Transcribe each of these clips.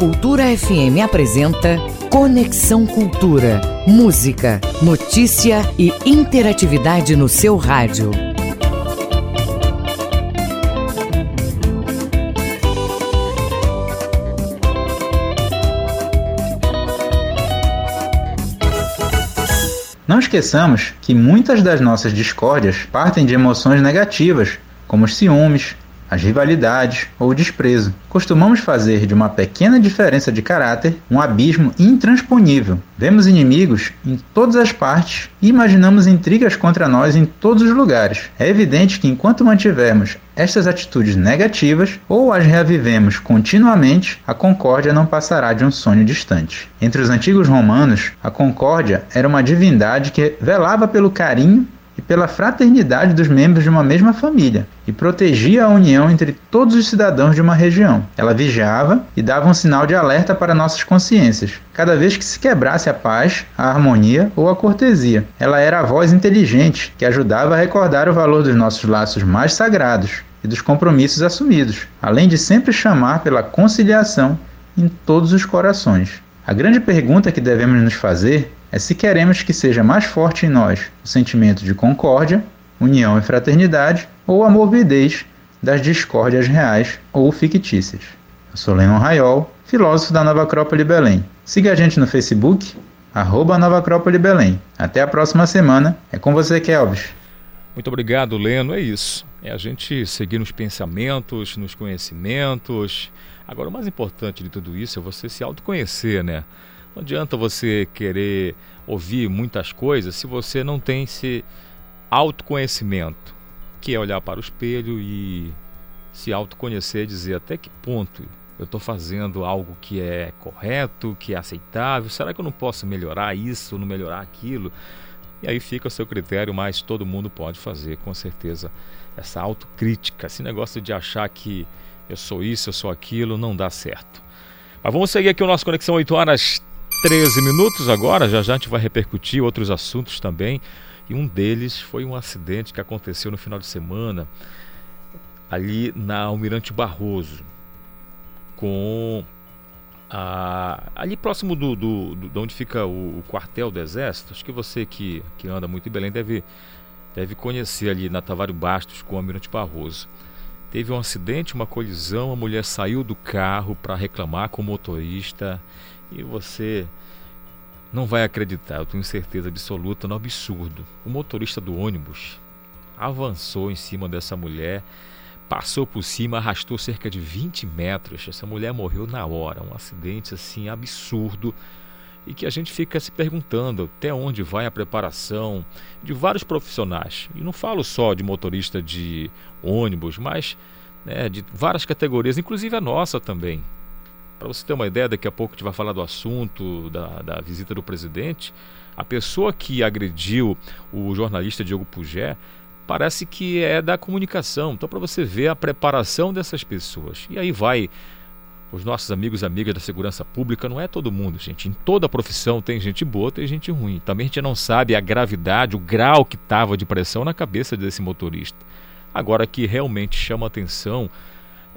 Cultura FM apresenta Conexão Cultura. Música, notícia e interatividade no seu rádio. Não esqueçamos que muitas das nossas discórdias partem de emoções negativas, como os ciúmes, as rivalidades ou o desprezo. Costumamos fazer de uma pequena diferença de caráter um abismo intransponível. Vemos inimigos em todas as partes e imaginamos intrigas contra nós em todos os lugares. É evidente que enquanto mantivermos estas atitudes negativas ou as reavivemos continuamente, a concórdia não passará de um sonho distante. Entre os antigos romanos, a concórdia era uma divindade que velava pelo carinho e pela fraternidade dos membros de uma mesma família, e protegia a união entre todos os cidadãos de uma região. Ela vigiava e dava um sinal de alerta para nossas consciências, cada vez que se quebrasse a paz, a harmonia ou a cortesia. Ela era a voz inteligente que ajudava a recordar o valor dos nossos laços mais sagrados e dos compromissos assumidos, além de sempre chamar pela conciliação em todos os corações. A grande pergunta que devemos nos fazer é se queremos que seja mais forte em nós o sentimento de concórdia, união e fraternidade ou a morbidez das discórdias reais ou fictícias. Eu sou Lennon Raiol, filósofo da Nova Acrópole Belém. Siga a gente no Facebook, arroba Nova Acrópole Belém. Até a próxima semana. É com você, Kelvis. Muito obrigado, Leno. É isso. É a gente seguir nos pensamentos, nos conhecimentos. Agora, o mais importante de tudo isso é você se autoconhecer, né? Não adianta você querer ouvir muitas coisas se você não tem esse autoconhecimento, que é olhar para o espelho e se autoconhecer dizer até que ponto eu estou fazendo algo que é correto, que é aceitável. Será que eu não posso melhorar isso, não melhorar aquilo? E aí fica o seu critério, mas todo mundo pode fazer, com certeza, essa autocrítica. Esse negócio de achar que eu sou isso, eu sou aquilo, não dá certo. Mas vamos seguir aqui o nosso Conexão 8 horas 13 minutos agora, já já a gente vai repercutir outros assuntos também. E um deles foi um acidente que aconteceu no final de semana ali na Almirante Barroso, com a, ali próximo do, do, do, de onde fica o, o, quartel do Exército. Acho que você que, que anda muito em Belém deve, deve conhecer ali na Tavares Bastos com o Almirante Barroso. Teve um acidente, uma colisão, a mulher saiu do carro para reclamar com o motorista e você não vai acreditar, eu tenho certeza absoluta no absurdo. O motorista do ônibus avançou em cima dessa mulher, passou por cima, arrastou cerca de 20 metros. Essa mulher morreu na hora. Um acidente assim absurdo e que a gente fica se perguntando até onde vai a preparação de vários profissionais. E não falo só de motorista de ônibus, mas né, de várias categorias, inclusive a nossa também. Para você ter uma ideia, daqui a pouco a gente vai falar do assunto da, da visita do presidente. A pessoa que agrediu o jornalista Diogo Pugé parece que é da comunicação. Então, para você ver a preparação dessas pessoas. E aí vai os nossos amigos e amigas da segurança pública, não é todo mundo, gente. Em toda profissão tem gente boa, tem gente ruim. Também a gente não sabe a gravidade, o grau que estava de pressão na cabeça desse motorista. Agora que realmente chama atenção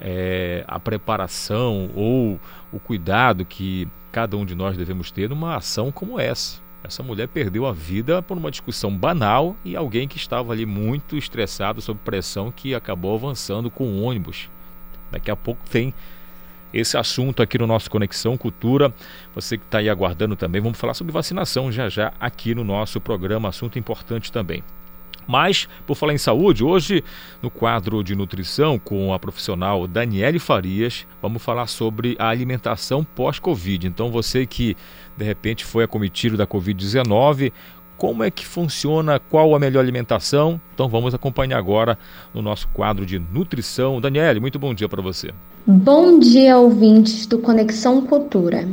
é, a preparação ou o cuidado que cada um de nós devemos ter numa ação como essa. Essa mulher perdeu a vida por uma discussão banal e alguém que estava ali muito estressado sob pressão que acabou avançando com o ônibus. Daqui a pouco tem esse assunto aqui no nosso Conexão Cultura. Você que está aí aguardando também, vamos falar sobre vacinação já já aqui no nosso programa, assunto importante também. Mas, por falar em saúde, hoje no quadro de nutrição com a profissional Daniele Farias, vamos falar sobre a alimentação pós-Covid. Então, você que de repente foi acometido da Covid-19, como é que funciona, qual a melhor alimentação? Então vamos acompanhar agora no nosso quadro de nutrição. Daniele, muito bom dia para você. Bom dia, ouvintes do Conexão Cultura.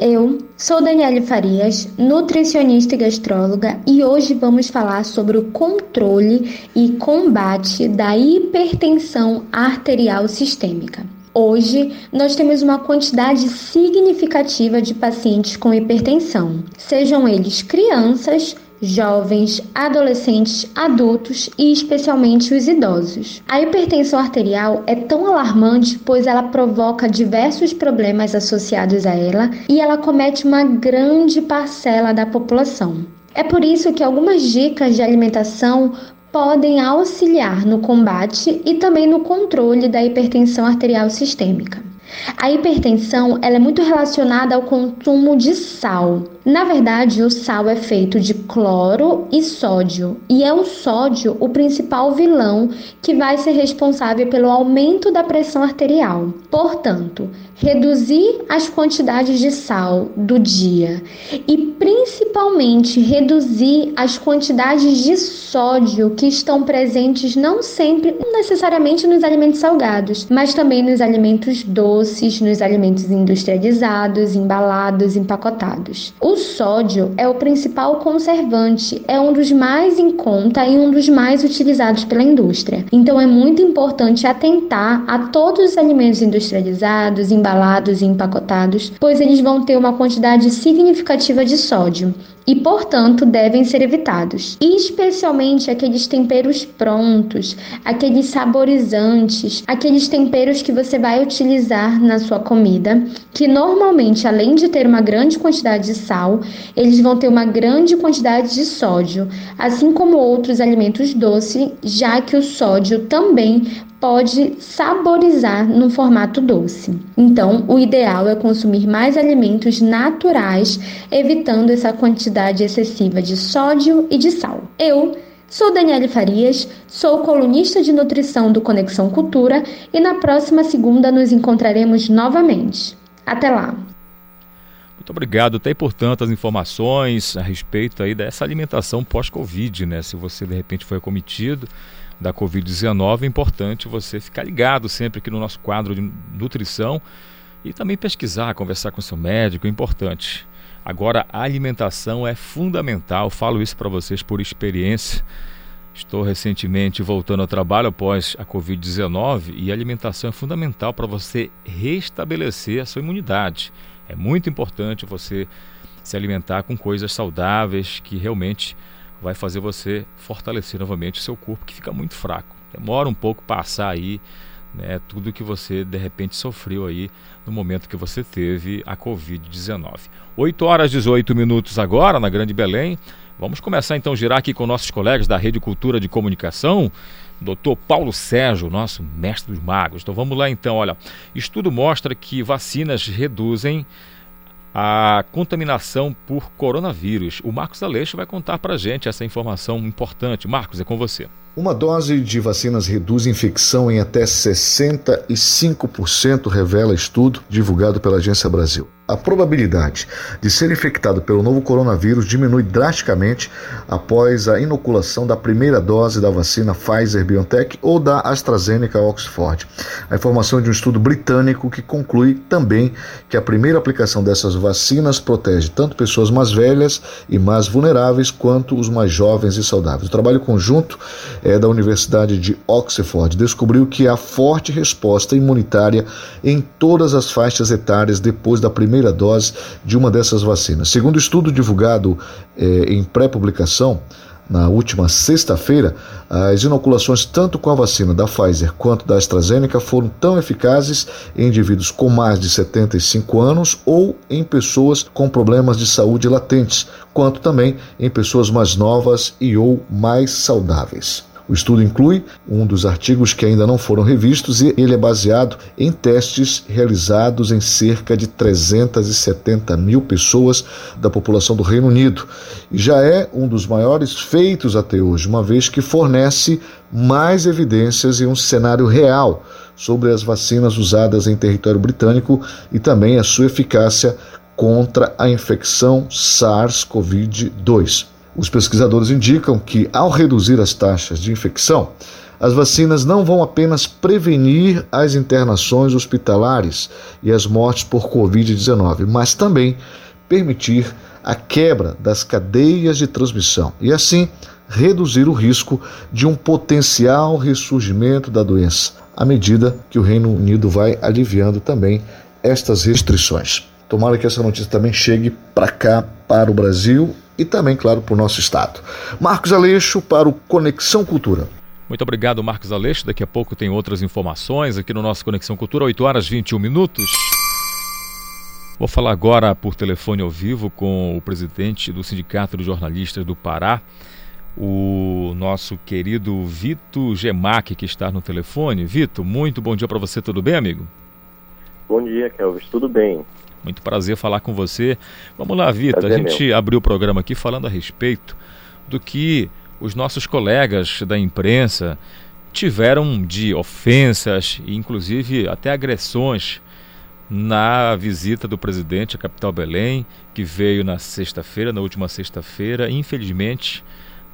Eu sou Daniele Farias, nutricionista e gastróloga, e hoje vamos falar sobre o controle e combate da hipertensão arterial sistêmica. Hoje, nós temos uma quantidade significativa de pacientes com hipertensão, sejam eles crianças, jovens, adolescentes, adultos e especialmente os idosos. A hipertensão arterial é tão alarmante pois ela provoca diversos problemas associados a ela e ela comete uma grande parcela da população. É por isso que algumas dicas de alimentação podem auxiliar no combate e também no controle da hipertensão arterial sistêmica. A hipertensão ela é muito relacionada ao consumo de sal. Na verdade, o sal é feito de cloro e sódio, e é o sódio o principal vilão que vai ser responsável pelo aumento da pressão arterial. Portanto, reduzir as quantidades de sal do dia e principalmente reduzir as quantidades de sódio que estão presentes não sempre necessariamente nos alimentos salgados, mas também nos alimentos doces, nos alimentos industrializados, embalados, empacotados. O sódio é o principal conservante, é um dos mais em conta e um dos mais utilizados pela indústria. Então é muito importante atentar a todos os alimentos industrializados, embalados embalados e empacotados, pois eles vão ter uma quantidade significativa de sódio e, portanto, devem ser evitados. especialmente aqueles temperos prontos, aqueles saborizantes, aqueles temperos que você vai utilizar na sua comida, que normalmente, além de ter uma grande quantidade de sal, eles vão ter uma grande quantidade de sódio, assim como outros alimentos doces, já que o sódio também pode saborizar no formato doce. Então, o ideal é consumir mais alimentos naturais, evitando essa quantidade excessiva de sódio e de sal. Eu Sou Daniele Farias, sou colunista de nutrição do Conexão Cultura e na próxima segunda nos encontraremos novamente. Até lá! Muito obrigado até portanto as informações a respeito aí dessa alimentação pós-Covid, né? Se você de repente foi acometido, da Covid-19, é importante você ficar ligado sempre aqui no nosso quadro de nutrição e também pesquisar, conversar com seu médico, é importante. Agora, a alimentação é fundamental, falo isso para vocês por experiência. Estou recentemente voltando ao trabalho após a Covid-19 e a alimentação é fundamental para você restabelecer a sua imunidade. É muito importante você se alimentar com coisas saudáveis que realmente vai fazer você fortalecer novamente o seu corpo que fica muito fraco. Demora um pouco passar aí né, tudo que você de repente sofreu aí no momento que você teve a Covid-19. 8 horas e 18 minutos agora na Grande Belém. Vamos começar então a girar aqui com nossos colegas da Rede Cultura de Comunicação. Dr. Paulo Sérgio, nosso mestre dos magos. Então vamos lá então, olha. Estudo mostra que vacinas reduzem a contaminação por coronavírus. O Marcos Aleixo vai contar para gente essa informação importante. Marcos, é com você. Uma dose de vacinas reduz infecção em até 65%, revela estudo divulgado pela Agência Brasil a probabilidade de ser infectado pelo novo coronavírus diminui drasticamente após a inoculação da primeira dose da vacina Pfizer BioNTech ou da AstraZeneca Oxford. A informação de um estudo britânico que conclui também que a primeira aplicação dessas vacinas protege tanto pessoas mais velhas e mais vulneráveis quanto os mais jovens e saudáveis. O trabalho conjunto é da Universidade de Oxford descobriu que há forte resposta imunitária em todas as faixas etárias depois da primeira primeira dose de uma dessas vacinas. Segundo estudo divulgado eh, em pré-publicação, na última sexta-feira, as inoculações tanto com a vacina da Pfizer quanto da AstraZeneca foram tão eficazes em indivíduos com mais de 75 anos ou em pessoas com problemas de saúde latentes, quanto também em pessoas mais novas e ou mais saudáveis. O estudo inclui um dos artigos que ainda não foram revistos e ele é baseado em testes realizados em cerca de 370 mil pessoas da população do Reino Unido. E já é um dos maiores feitos até hoje, uma vez que fornece mais evidências e um cenário real sobre as vacinas usadas em território britânico e também a sua eficácia contra a infecção SARS-CoV-2. Os pesquisadores indicam que, ao reduzir as taxas de infecção, as vacinas não vão apenas prevenir as internações hospitalares e as mortes por Covid-19, mas também permitir a quebra das cadeias de transmissão e, assim, reduzir o risco de um potencial ressurgimento da doença, à medida que o Reino Unido vai aliviando também estas restrições. Tomara que essa notícia também chegue para cá, para o Brasil e também, claro, para o nosso estado. Marcos Aleixo para o Conexão Cultura. Muito obrigado, Marcos Aleixo. Daqui a pouco tem outras informações aqui no nosso Conexão Cultura, 8 horas 21 minutos. Vou falar agora por telefone ao vivo com o presidente do Sindicato de Jornalistas do Pará, o nosso querido Vito Gemac, que está no telefone. Vito, muito bom dia para você, tudo bem, amigo? Bom dia, Kelvis, tudo bem? Muito prazer falar com você. Vamos lá, Vitor. A gente meu. abriu o programa aqui falando a respeito do que os nossos colegas da imprensa tiveram de ofensas e inclusive até agressões na visita do presidente à capital Belém, que veio na sexta-feira, na última sexta-feira. Infelizmente,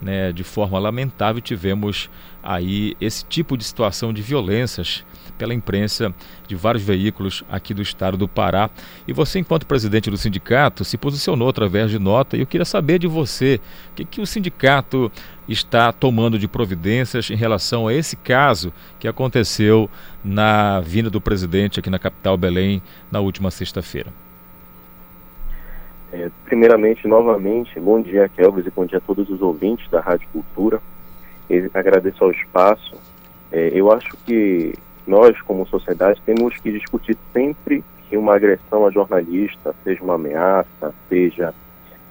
né, de forma lamentável, tivemos aí esse tipo de situação de violências pela imprensa de vários veículos aqui do estado do Pará. E você, enquanto presidente do sindicato, se posicionou através de nota. E eu queria saber de você o que, que o sindicato está tomando de providências em relação a esse caso que aconteceu na vinda do presidente aqui na capital Belém na última sexta-feira. É, primeiramente, novamente, bom dia, Kelvis, e bom dia a todos os ouvintes da Rádio Cultura. Eu agradeço ao espaço. É, eu acho que nós, como sociedade, temos que discutir sempre que uma agressão a jornalista, seja uma ameaça, seja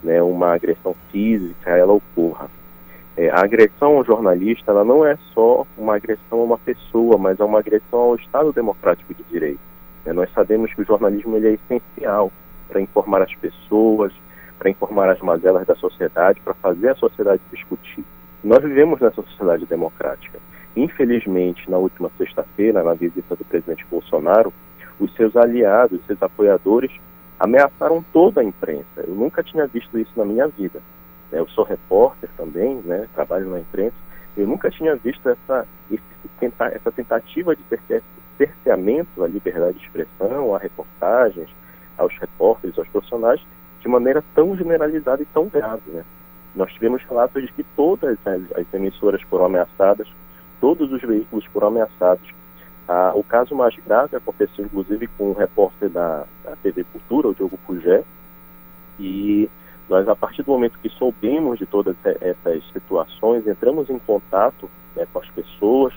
né, uma agressão física, ela ocorra. É, a agressão ao jornalista ela não é só uma agressão a uma pessoa, mas é uma agressão ao Estado democrático de direito. É, nós sabemos que o jornalismo ele é essencial para informar as pessoas, para informar as mazelas da sociedade, para fazer a sociedade discutir. Nós vivemos nessa sociedade democrática. Infelizmente, na última sexta-feira, na visita do presidente Bolsonaro, os seus aliados, seus apoiadores, ameaçaram toda a imprensa. Eu nunca tinha visto isso na minha vida. Né? Eu sou repórter também, né? trabalho na imprensa. Eu nunca tinha visto essa, essa tentativa de cerceamento à liberdade de expressão, a reportagens, aos repórteres, aos profissionais, de maneira tão generalizada e tão grave. Né? Nós tivemos relatos de que todas as, as emissoras foram ameaçadas, todos os veículos foram ameaçados. Ah, o caso mais grave aconteceu, inclusive, com o repórter da, da TV Cultura, o Diogo Pugé, e nós, a partir do momento que soubemos de todas essas situações, entramos em contato né, com as pessoas,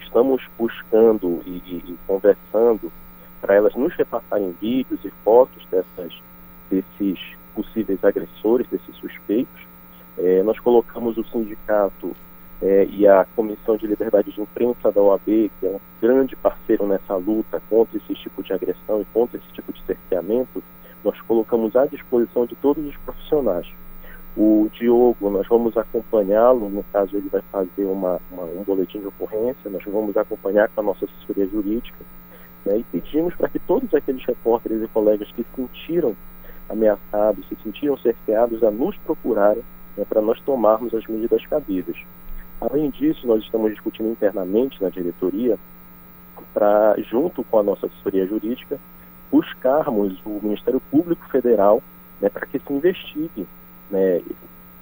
estamos buscando e, e, e conversando para elas nos repassarem vídeos e fotos dessas, desses possíveis agressores, desses suspeitos. É, nós colocamos o sindicato é, e a Comissão de Liberdade de Imprensa da OAB, que é um grande parceiro nessa luta contra esse tipo de agressão e contra esse tipo de cerceamento, nós colocamos à disposição de todos os profissionais. O Diogo, nós vamos acompanhá-lo, no caso ele vai fazer uma, uma, um boletim de ocorrência, nós vamos acompanhar com a nossa assessoria jurídica né, e pedimos para que todos aqueles repórteres e colegas que se sentiram ameaçados, se sentiram cerceados, a nos procurarem né, para nós tomarmos as medidas cabíveis. Além disso, nós estamos discutindo internamente na diretoria para, junto com a nossa assessoria jurídica, buscarmos o Ministério Público Federal né, para que se investigue né,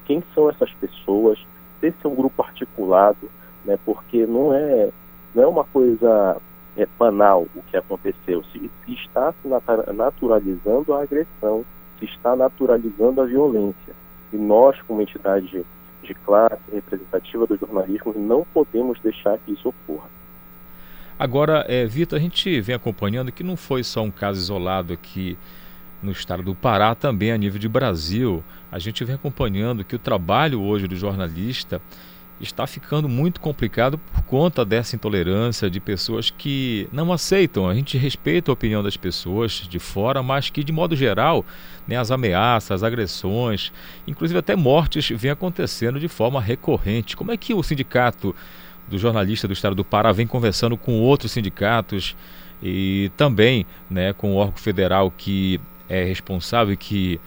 quem são essas pessoas, se é um grupo articulado, né, porque não é, não é uma coisa é, banal o que aconteceu, se, se está se naturalizando a agressão, se está naturalizando a violência. E nós, como entidade de, de classe representativa do jornalismo, não podemos deixar que isso ocorra. Agora, é, Vitor, a gente vem acompanhando que não foi só um caso isolado aqui no estado do Pará, também a nível de Brasil. A gente vem acompanhando que o trabalho hoje do jornalista está ficando muito complicado por conta dessa intolerância de pessoas que não aceitam. A gente respeita a opinião das pessoas de fora, mas que, de modo geral, né, as ameaças, as agressões, inclusive até mortes, vêm acontecendo de forma recorrente. Como é que o sindicato do jornalista do estado do Pará vem conversando com outros sindicatos e também né, com o órgão federal que é responsável e que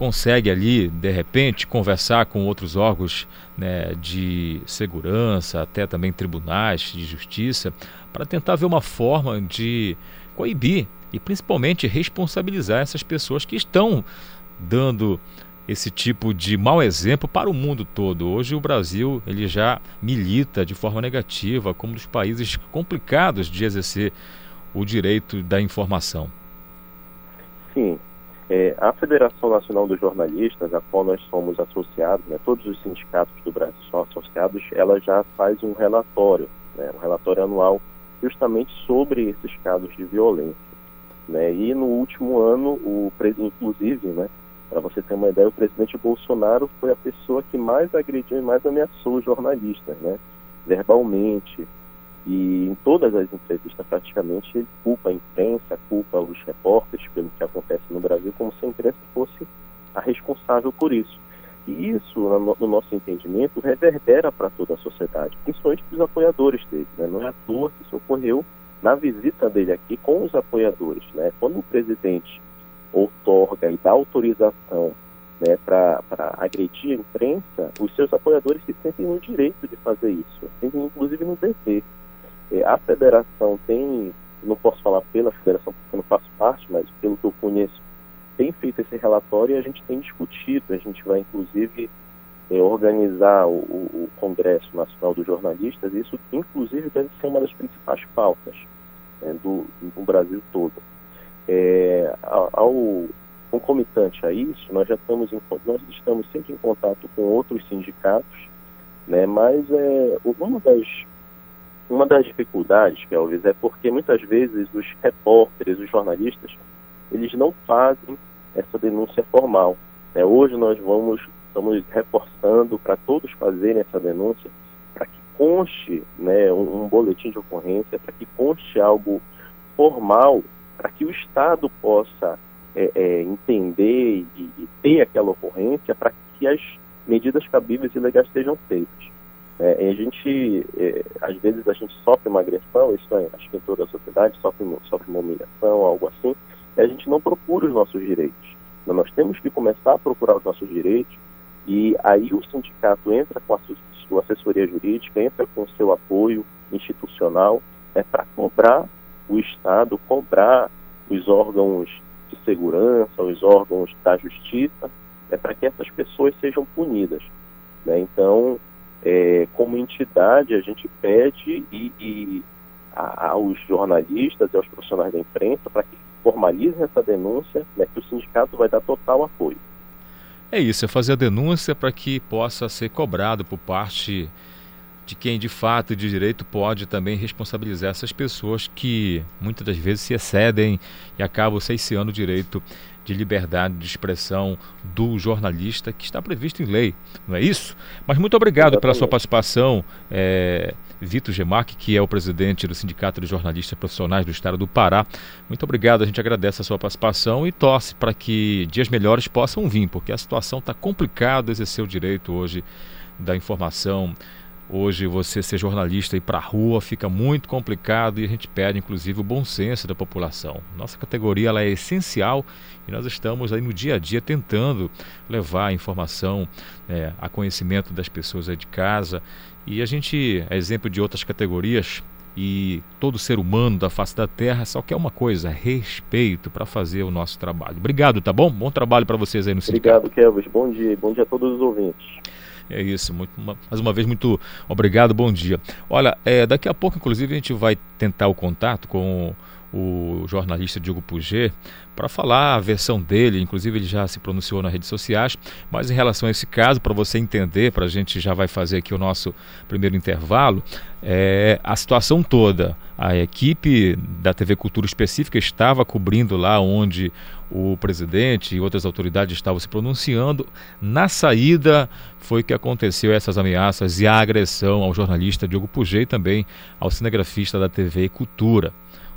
consegue ali, de repente, conversar com outros órgãos né, de segurança, até também tribunais de justiça, para tentar ver uma forma de coibir e principalmente responsabilizar essas pessoas que estão dando esse tipo de mau exemplo para o mundo todo. Hoje o Brasil ele já milita de forma negativa como um dos países complicados de exercer o direito da informação. Sim, É, a Federação Nacional dos Jornalistas, a qual nós somos associados, né, todos os sindicatos do Brasil são associados, ela já faz um relatório, né, um relatório anual, justamente sobre esses casos de violência. Né, e no último ano, o inclusive, né, para você ter uma ideia, o presidente Bolsonaro foi a pessoa que mais agrediu e mais ameaçou os jornalistas, né, verbalmente, e em todas as entrevistas, praticamente, ele culpa a imprensa, culpa os repórteres pelo que acontece no Brasil, como se a imprensa fosse a responsável por isso. E isso, no, nosso entendimento, reverbera para toda a sociedade, principalmente para os apoiadores dele. Né? Não é à toa que isso ocorreu na visita dele aqui com os apoiadores. Né? Quando o presidente outorga e dá autorização né, para agredir a imprensa, os seus apoiadores se sentem no direito de fazer isso, sentem inclusive no dever. É, a federação tem, não posso falar pela federação porque eu não faço parte, mas pelo que eu conheço, tem feito esse relatório e a gente tem discutido. A gente vai, inclusive, é, organizar o, o, Congresso Nacional dos Jornalistas. Isso, inclusive, deve ser uma das principais pautas né, do, do Brasil todo. É, ao concomitante a isso, nós já estamos em, nós estamos sempre em contato com outros sindicatos, né, mas é, uma das uma das dificuldades, Kelvis, é porque muitas vezes os repórteres, os jornalistas, eles não fazem essa denúncia formal. É, hoje nós vamos estamos reforçando para todos fazerem essa denúncia, para que conste né, um, um boletim de ocorrência, para que conste algo formal, para que o Estado possa é, é, entender e, e ter aquela ocorrência, para que as medidas cabíveis e legais sejam feitas. É, a gente, é, às vezes a gente sofre uma agressão, isso é, acho que em toda a sociedade sofre, sofre uma humilhação, algo assim, e a gente não procura os nossos direitos. Nós temos que começar a procurar os nossos direitos e aí o sindicato entra com a sua assessoria jurídica, entra com o seu apoio institucional é para cobrar o Estado, cobrar os órgãos de segurança, os órgãos da justiça, é para que essas pessoas sejam punidas. Né? Então, é, como entidade, a gente pede e, e a, aos jornalistas e aos profissionais da imprensa para que formalizem essa denúncia, né, que o sindicato vai dar total apoio. É isso, é fazer a denúncia para que possa ser cobrado por parte de quem de fato e de direito pode também responsabilizar essas pessoas que muitas das vezes se excedem e acabam ceiciando o direito de liberdade de expressão do jornalista que está previsto em lei, não é isso? Mas muito obrigado pela sua participação, é, Vitor Gemac, que é o presidente do Sindicato de Jornalistas Profissionais do Estado do Pará. Muito obrigado, a gente agradece a sua participação e torce para que dias melhores possam vir, porque a situação está complicada exercer o direito hoje da informação Hoje você ser jornalista e ir para a rua fica muito complicado e a gente pede inclusive o bom senso da população. Nossa categoria ela é essencial e nós estamos aí no dia a dia tentando levar a informação é, a conhecimento das pessoas aí de casa e a gente é exemplo de outras categorias e todo ser humano da face da terra só quer uma coisa, respeito para fazer o nosso trabalho. Obrigado, tá bom? Bom trabalho para vocês aí no sindicato. Obrigado, Kelvis. Bom dia. Bom dia a todos os ouvintes. É isso, muito, mais uma vez, muito obrigado, bom dia. Olha, é, daqui a pouco, inclusive, a gente vai tentar o contato com o jornalista Diogo Puget para falar a versão dele, inclusive ele já se pronunciou nas redes sociais, mas em relação a esse caso, para você entender, para a gente já vai fazer aqui o nosso primeiro intervalo, é, a situação toda, a equipe da TV Cultura Específica estava cobrindo lá onde o presidente e outras autoridades estavam se pronunciando. Na saída foi que aconteceu essas ameaças e a agressão ao jornalista Diogo Puget e também ao cinegrafista da TV Cultura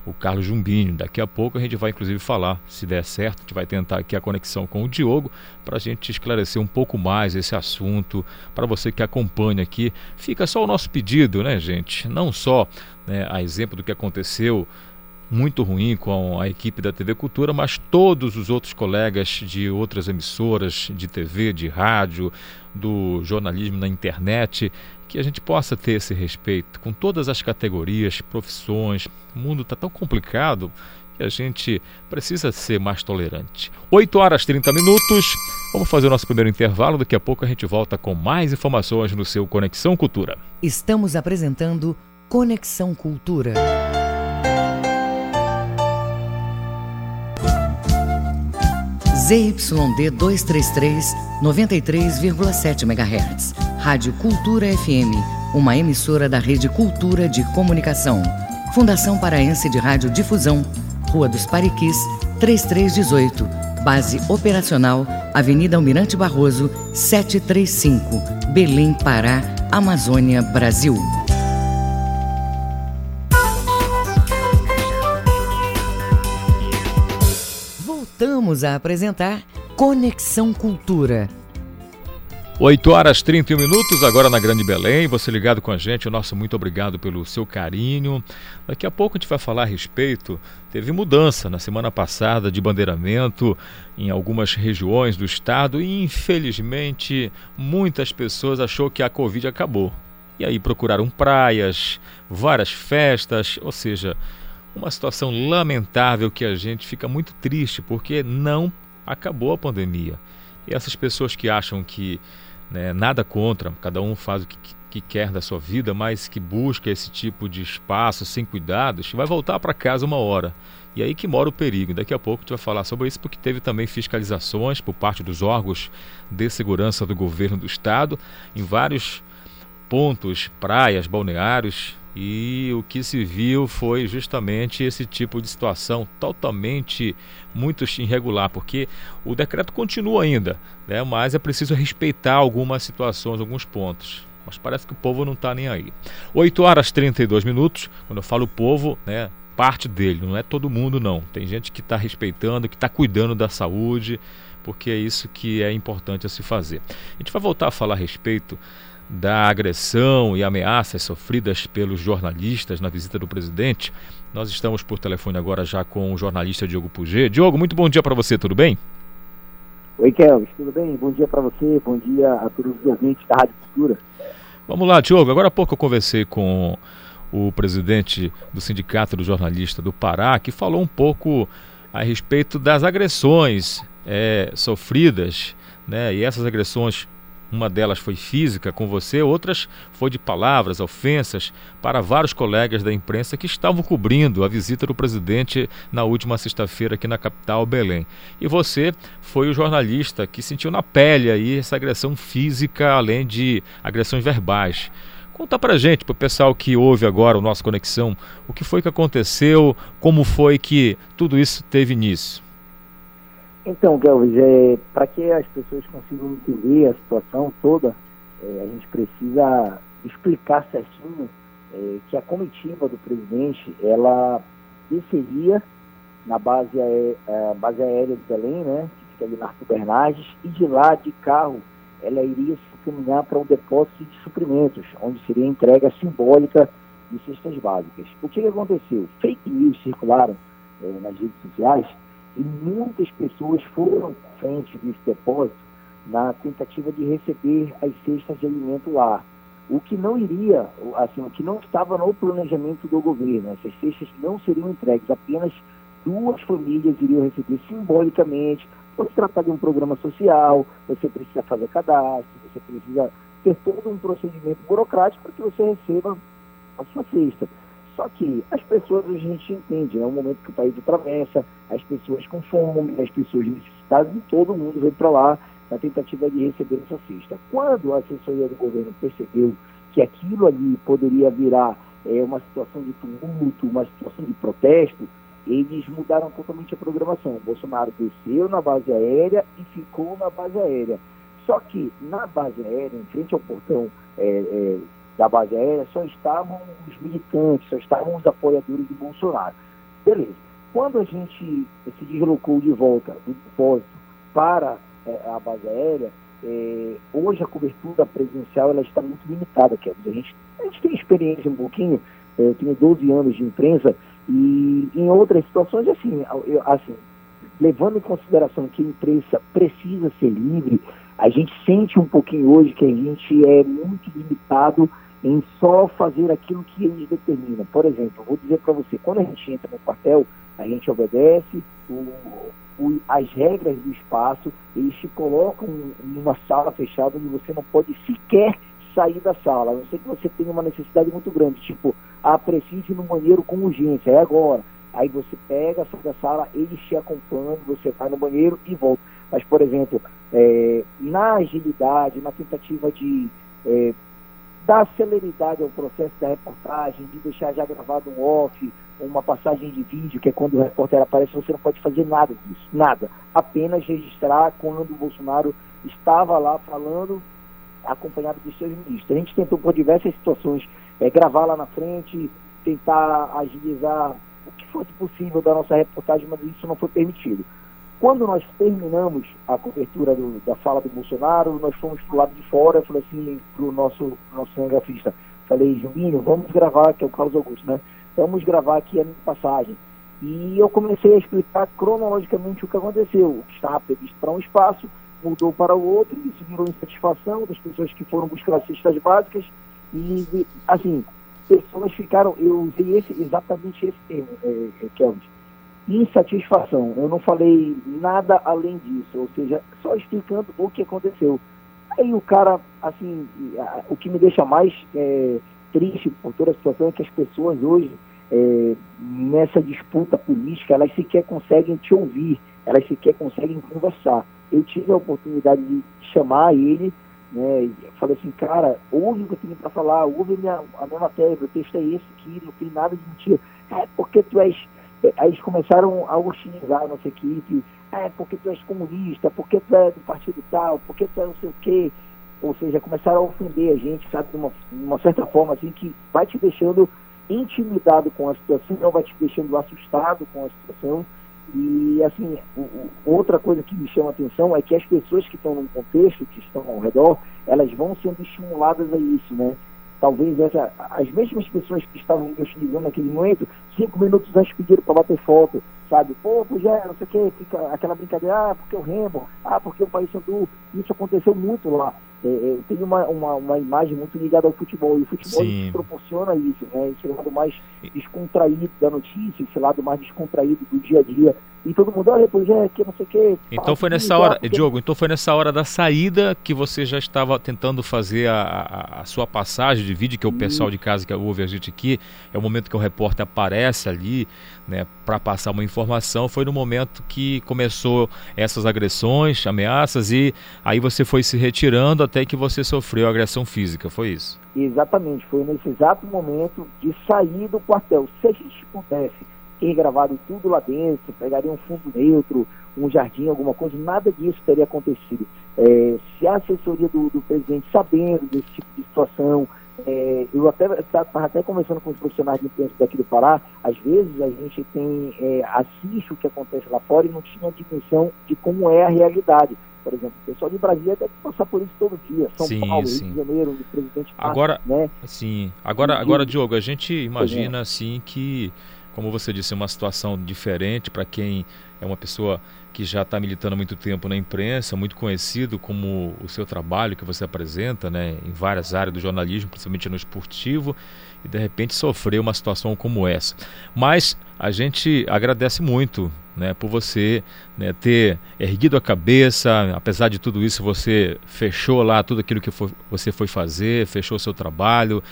o Carlos Jumbinho. Daqui a pouco a gente vai inclusive falar, se der certo, a gente vai tentar aqui a conexão com o Diogo para a gente esclarecer um pouco mais esse assunto. Para você que acompanha aqui, fica só o nosso pedido, né, gente? Não só né, a exemplo do que aconteceu muito ruim com a equipe da TV Cultura, mas todos os outros colegas de outras emissoras de TV, de rádio, do jornalismo na internet, que a gente possa ter esse respeito com todas as categorias, profissões. Mundo está tão complicado que a gente precisa ser mais tolerante. 8 horas 30 minutos. Vamos fazer o nosso primeiro intervalo. Daqui a pouco a gente volta com mais informações no seu Conexão Cultura. Estamos apresentando Conexão Cultura. ZYD 233, 93,7 MHz. Rádio Cultura FM, uma emissora da Rede Cultura de Comunicação. Fundação Paraense de Rádio Difusão, Rua dos Pariquis, 3318. Base operacional, Avenida Almirante Barroso, 735, Belém, Pará, Amazônia, Brasil. Voltamos a apresentar Conexão Cultura. 8 horas 31 minutos, agora na Grande Belém. Você ligado com a gente, nosso muito obrigado pelo seu carinho. Daqui a pouco a gente vai falar a respeito. Teve mudança na semana passada de bandeiramento em algumas regiões do estado e infelizmente muitas pessoas achou que a Covid acabou. E aí procuraram praias, várias festas, ou seja, uma situação lamentável que a gente fica muito triste porque não acabou a pandemia. E essas pessoas que acham que né, nada contra, cada um faz o que, que quer da sua vida, mas que busca esse tipo de espaço sem cuidados, vai voltar para casa uma hora. E aí que mora o perigo. Daqui a pouco a gente vai falar sobre isso, porque teve também fiscalizações por parte dos órgãos de segurança do governo do estado em vários pontos, praias, balneários, e o que se viu foi justamente esse tipo de situação totalmente muito irregular, porque o decreto continua ainda, né? mas é preciso respeitar algumas situações, alguns pontos. Mas parece que o povo não está nem aí. 8 horas e 32 minutos, quando eu falo povo, né, parte dele, não é todo mundo não. Tem gente que está respeitando, que está cuidando da saúde, porque é isso que é importante a se fazer. A gente vai voltar a falar a respeito da agressão e ameaças sofridas pelos jornalistas na visita do presidente. Nós estamos por telefone agora já com o jornalista Diogo Puget. Diogo, muito bom dia para você, tudo bem? Oi, Kelvis, tudo bem? Bom dia para você, bom dia a todos os ouvintes da Rádio Cultura. Vamos lá, Diogo. Agora há pouco eu conversei com o presidente do Sindicato do Jornalista do Pará, que falou um pouco a respeito das agressões é, sofridas, né? E essas agressões uma delas foi física com você, outras foi de palavras, ofensas para vários colegas da imprensa que estavam cobrindo a visita do presidente na última sexta-feira aqui na capital, Belém. E você foi o jornalista que sentiu na pele aí essa agressão física, além de agressões verbais. Conta pra gente, pro pessoal que ouve agora o nosso Conexão, o que foi que aconteceu, como foi que tudo isso teve início. Então, Gelvis, é, para que as pessoas consigam entender a situação toda, é, a gente precisa explicar certinho é, que a comitiva do presidente, ela desceria na base, é, base aérea de Belém, né, que fica ali na Arthur Bernardes, e de lá, de carro, ela iria se caminhar para um depósito de suprimentos, onde seria entrega simbólica de cestas básicas. O que, que aconteceu? Fake news circularam é, nas redes sociais e muitas pessoas foram à frente desse depósito na tentativa de receber as cestas de alimento lá. O que não iria, assim, o que não estava no planejamento do governo, essas cestas não seriam entregues, apenas duas famílias iriam receber simbolicamente. Por se tratar de um programa social, você precisa fazer cadastro, você precisa ter todo um procedimento burocrático para que você receba a sua cesta. Só que as pessoas a gente entende, é né? um momento que o país atravessa, as pessoas com fome, as pessoas necessitadas, e todo mundo veio para lá na tentativa de receber essa cesta. Quando a assessoria do governo percebeu que aquilo ali poderia virar é, uma situação de tumulto, uma situação de protesto, eles mudaram totalmente a programação. O Bolsonaro desceu na base aérea e ficou na base aérea. Só que na base aérea, em frente ao portão é, é, da base aérea só estavam os militantes, só estavam os apoiadores do Bolsonaro. Beleza. Quando a gente se deslocou de volta do depósito para é, a base aérea, é, hoje a cobertura presencial ela está muito limitada, quer dizer, a gente, a gente tem experiência um pouquinho, é, tenho 12 anos de imprensa, e em outras situações, assim, eu, assim, levando em consideração que a imprensa precisa ser livre, a gente sente um pouquinho hoje que a gente é muito limitado em só fazer aquilo que eles determinam. Por exemplo, vou dizer para você, quando a gente entra no quartel, a gente obedece o, o, as regras do espaço, eles te colocam numa sala fechada onde você não pode sequer sair da sala, a não ser que você tenha uma necessidade muito grande, tipo, ah, preciso ir no banheiro com urgência, é agora. Aí você pega, sai da sala, eles te acompanham, você vai no banheiro e volta. Mas, por exemplo, é, na agilidade, na tentativa de é, dar celeridade ao processo da reportagem, de deixar já gravado um off, uma passagem de vídeo, que é quando o repórter aparece, você não pode fazer nada disso, nada. Apenas registrar quando o Bolsonaro estava lá falando, acompanhado dos seus ministros. A gente tentou por diversas situações é, gravar lá na frente, tentar agilizar o que fosse possível da nossa reportagem, mas isso não foi permitido. Quando nós terminamos a cobertura do, da fala do Bolsonaro, nós fomos para o lado de fora, eu falei assim para o nosso, nosso cinegrafista, falei, Julinho, vamos gravar, que é o Carlos Augusto, né? Vamos gravar aqui a minha passagem. E eu comecei a explicar cronologicamente o que aconteceu, o que estava previsto para um espaço, mudou para o outro, isso virou insatisfação das pessoas que foram buscar as cestas básicas, e, assim, pessoas ficaram, eu usei esse, exatamente esse termo, é, é, Kelvin, insatisfação. Eu não falei nada além disso, ou seja, só explicando o que aconteceu. Aí o cara, assim, o que me deixa mais é, triste por toda a situação é que as pessoas hoje, é, nessa disputa política, elas sequer conseguem te ouvir, elas sequer conseguem conversar. Eu tive a oportunidade de chamar ele, né, falei assim, cara, ouve o que eu tenho para falar, ouve minha, a minha matéria, o texto é esse aqui, não tem nada de mentira. É porque tu és Aí eles começaram a hostilizar a nossa equipe. É, porque tu és comunista, porque tu é do partido tal, porque tu é não sei o quê. Ou seja, começaram a ofender a gente, sabe, de uma, de uma certa forma, assim, que vai te deixando intimidado com a situação, vai te deixando assustado com a situação. E, assim, outra coisa que me chama a atenção é que as pessoas que estão no contexto, que estão ao redor, elas vão sendo estimuladas a isso, né? Talvez essa, as mesmas pessoas que estavam me hostilizando naquele momento, cinco minutos antes pediram para bater foto, sabe? Pô, já não sei o que, fica aquela brincadeira, ah, porque o Remo, ah, porque o País Sandu, isso aconteceu muito lá. É, é, tem uma, uma, uma, imagem muito ligada ao futebol, e o futebol proporciona isso, né? Esse lado mais descontraído da notícia, esse lado mais descontraído do dia a dia e todo mundo, olha, pois é, que não sei o quê. Então foi nessa hora, porque... Diogo, então foi nessa hora da saída que você já estava tentando fazer a, a, a sua passagem de vídeo, que é o pessoal de casa que ouve a gente aqui, é o momento que o repórter aparece ali, né, para passar uma informação, foi no momento que começou essas agressões, ameaças, e aí você foi se retirando até que você sofreu agressão física, foi isso? Exatamente, foi nesse exato momento de sair do quartel. Se a gente pudesse ter gravado tudo lá dentro, pegaria um fundo neutro, um jardim, alguma coisa, nada disso teria acontecido. É, se a assessoria do, do, presidente, sabendo desse tipo de situação, é, eu até estava até conversando com os profissionais de imprensa daqui do Pará, às vezes a gente tem, é, assiste o que acontece lá fora e não tinha dimensão de como é a realidade. Por exemplo, o pessoal de Brasília deve passar por isso todo dia. São sim, Paulo, sim. Rio de Janeiro, o presidente agora, passa, né? Sim, agora, agora Diogo, a gente imagina assim que como você disse, é uma situação diferente para quem é uma pessoa que já está militando há muito tempo na imprensa, muito conhecido como o seu trabalho que você apresenta né, em várias áreas do jornalismo, principalmente no esportivo, e de repente sofrer uma situação como essa. Mas a gente agradece muito né, por você né, ter erguido a cabeça, apesar de tudo isso, você fechou lá tudo aquilo que foi, você foi fazer, fechou seu trabalho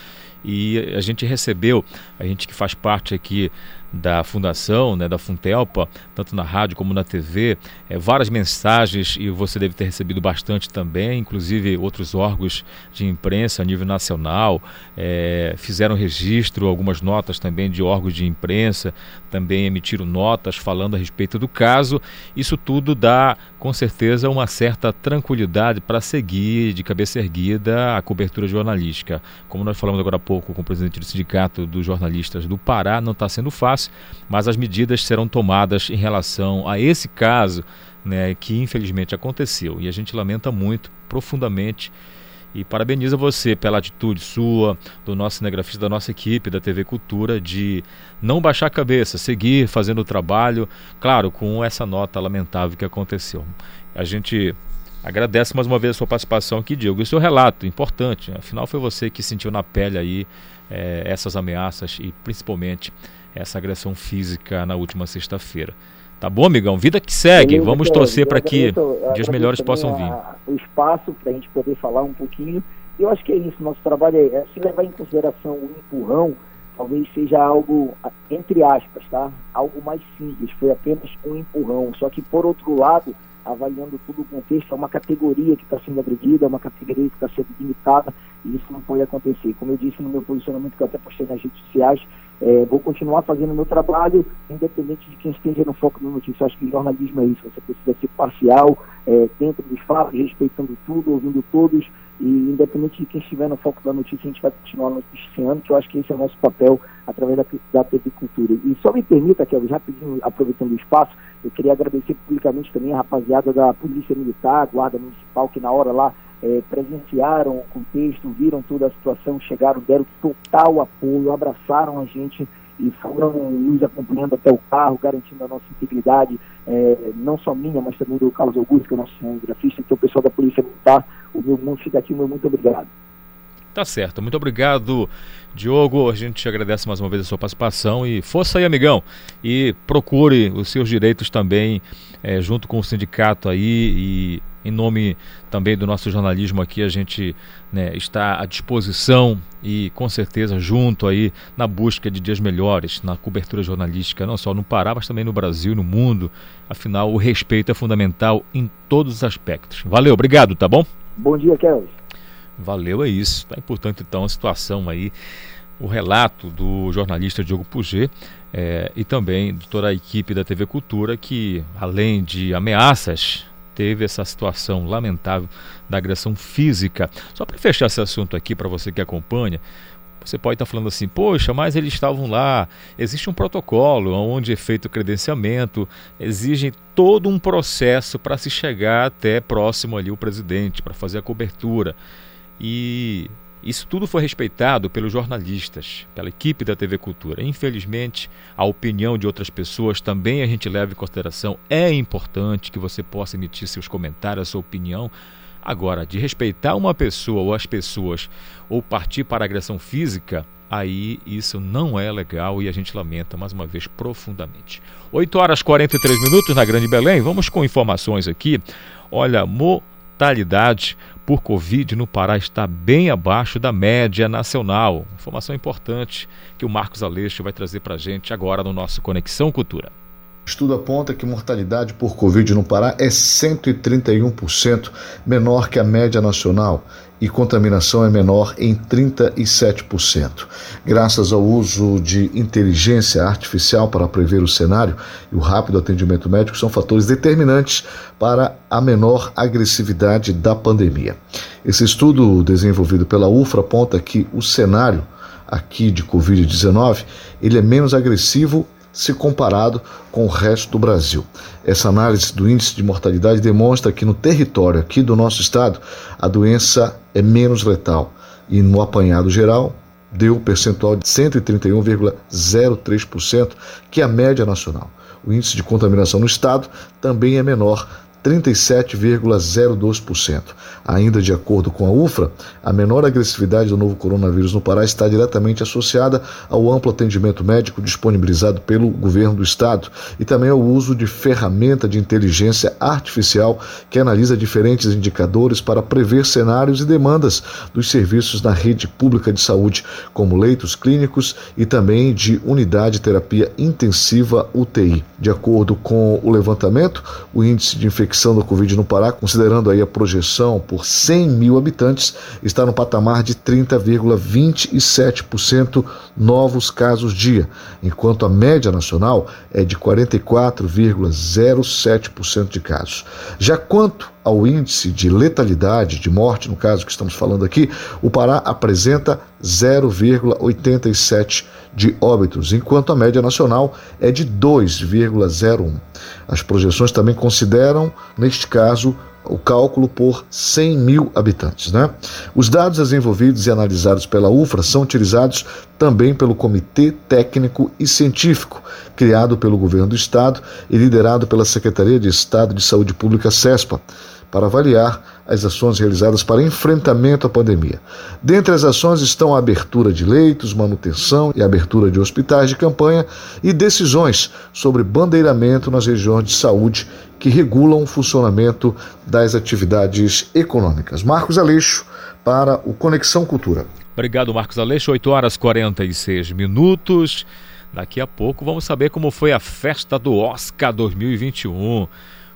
e a gente recebeu, a gente que faz parte aqui da fundação, né, da Funtelpa, tanto na rádio como na TV, é, várias mensagens e você deve ter recebido bastante também, inclusive outros órgãos de imprensa a nível nacional é, fizeram registro, algumas notas também de órgãos de imprensa também emitiram notas falando a respeito do caso. Isso tudo dá com certeza uma certa tranquilidade para seguir de cabeça erguida a cobertura jornalística. Como nós falamos agora há pouco com o presidente do Sindicato dos Jornalistas do Pará, não está sendo fácil, mas as medidas serão tomadas em relação a esse caso, né, que infelizmente aconteceu. E a gente lamenta muito, profundamente, e parabeniza você pela atitude sua, do nosso cinegrafista, da nossa equipe, da TV Cultura, de não baixar a cabeça, seguir fazendo o trabalho, claro, com essa nota lamentável que aconteceu. A gente agradece mais uma vez a sua participação aqui, Diego, e o seu relato, importante. Afinal, foi você que sentiu na pele aí é, essas ameaças e principalmente essa agressão física na última sexta-feira. Tá bom, amigão? Vida que segue. Beleza, Vamos torcer para que dias melhores possam vir. A, o espaço para a gente poder falar um pouquinho. Eu acho que é isso. Nosso trabalho é, é se levar em consideração o empurrão, talvez seja algo, entre aspas, tá? Algo mais simples. Foi apenas um empurrão. Só que, por outro lado, avaliando todo o contexto, é uma categoria que está sendo agredida, é uma categoria que está sendo limitada, e isso não pode acontecer. Como eu disse no meu posicionamento, que eu até postei nas redes sociais, é, vou continuar fazendo o meu trabalho, independente de quem esteja no foco da notícia. Acho que jornalismo é isso, você precisa ser parcial, é, dentro dos fatos, respeitando tudo, ouvindo todos, e independente de quem estiver no foco da notícia, a gente vai continuar noticiando, que eu acho que esse é o nosso papel através da, da TV Cultura. E só me permita, Kelvin, rapidinho, aproveitando o espaço, eu queria agradecer publicamente também a rapaziada da Polícia Militar, Guarda Municipal, que na hora lá é, presenciaram o contexto, viram toda a situação, chegaram, deram total apoio, abraçaram a gente e foram nos acompanhando até o carro, garantindo a nossa integridade, é, não só minha, mas também do Carlos Augusto, que é o nosso cinegrafista, que é o pessoal da Polícia Militar. O meu mundo fica aqui, meu muito obrigado. Tá certo. Muito obrigado, Diogo. A gente agradece mais uma vez a sua participação e força aí, amigão. E procure os seus direitos também é, junto com o sindicato aí e em nome também do nosso jornalismo aqui, a gente né, está à disposição e com certeza junto aí na busca de dias melhores, na cobertura jornalística, não só no Pará, mas também no Brasil e no mundo. Afinal, o respeito é fundamental em todos os aspectos. Valeu, obrigado, tá bom? Bom dia, Kelly. Valeu, é isso. Tá importante então a situação aí, o relato do jornalista Diogo Puget é, e também de toda a equipe da TV Cultura que, além de ameaças, teve essa situação lamentável da agressão física. Só para fechar esse assunto aqui para você que acompanha, você pode estar falando assim, poxa, mas eles estavam lá. Existe um protocolo onde é feito o credenciamento, exige todo um processo para se chegar até próximo ali o presidente, para fazer a cobertura. E isso tudo foi respeitado pelos jornalistas, pela equipe da TV Cultura. Infelizmente, a opinião de outras pessoas também a gente leva em consideração. É importante que você possa emitir seus comentários, sua opinião. Agora, de respeitar uma pessoa ou as pessoas ou partir para agressão física, aí isso não é legal e a gente lamenta mais uma vez profundamente. 8 horas e 43 minutos na Grande Belém. Vamos com informações aqui. Olha, mortalidade por Covid no Pará está bem abaixo da média nacional. Informação importante que o Marcos Aleixo vai trazer para a gente agora no nosso Conexão Cultura. Estudo aponta que mortalidade por Covid no Pará é 131% menor que a média nacional e contaminação é menor em 37%. Graças ao uso de inteligência artificial para prever o cenário e o rápido atendimento médico são fatores determinantes para a menor agressividade da pandemia. Esse estudo desenvolvido pela UFRA aponta que o cenário aqui de COVID-19 ele é menos agressivo se comparado com o resto do Brasil. Essa análise do índice de mortalidade demonstra que no território aqui do nosso estado a doença é menos letal e no apanhado geral deu um percentual de 131,03%, que é a média nacional. O índice de contaminação no estado também é menor, 37,02%. Ainda de acordo com a UFRA, a menor agressividade do novo coronavírus no Pará está diretamente associada ao amplo atendimento médico disponibilizado pelo governo do estado e também ao uso de ferramenta de inteligência artificial que analisa diferentes indicadores para prever cenários e demandas dos serviços na rede pública de saúde, como leitos clínicos e também de unidade de terapia intensiva UTI. De acordo com o levantamento, o índice de infecção infecção da Covid no Pará, considerando aí a projeção por 100 mil habitantes, está no patamar de 30,27% novos casos dia, enquanto a média nacional é de 44,07% de casos. Já quanto ao índice de letalidade, de morte, no caso que estamos falando aqui, o Pará apresenta 0,87 de óbitos, enquanto a média nacional é de 2,01. As projeções também consideram, neste caso, o cálculo por 100 mil habitantes. Né? Os dados desenvolvidos e analisados pela UFRA são utilizados também pelo Comitê Técnico e Científico, criado pelo Governo do Estado e liderado pela Secretaria de Estado de Saúde Pública, CESPA para avaliar as ações realizadas para enfrentamento à pandemia. Dentre as ações estão a abertura de leitos, manutenção e abertura de hospitais de campanha e decisões sobre bandeiramento nas regiões de saúde que regulam o funcionamento das atividades econômicas. Marcos Aleixo para o Conexão Cultura. Obrigado, Marcos Aleixo. 8 horas 46 minutos. Daqui a pouco vamos saber como foi a festa do Oscar 2021.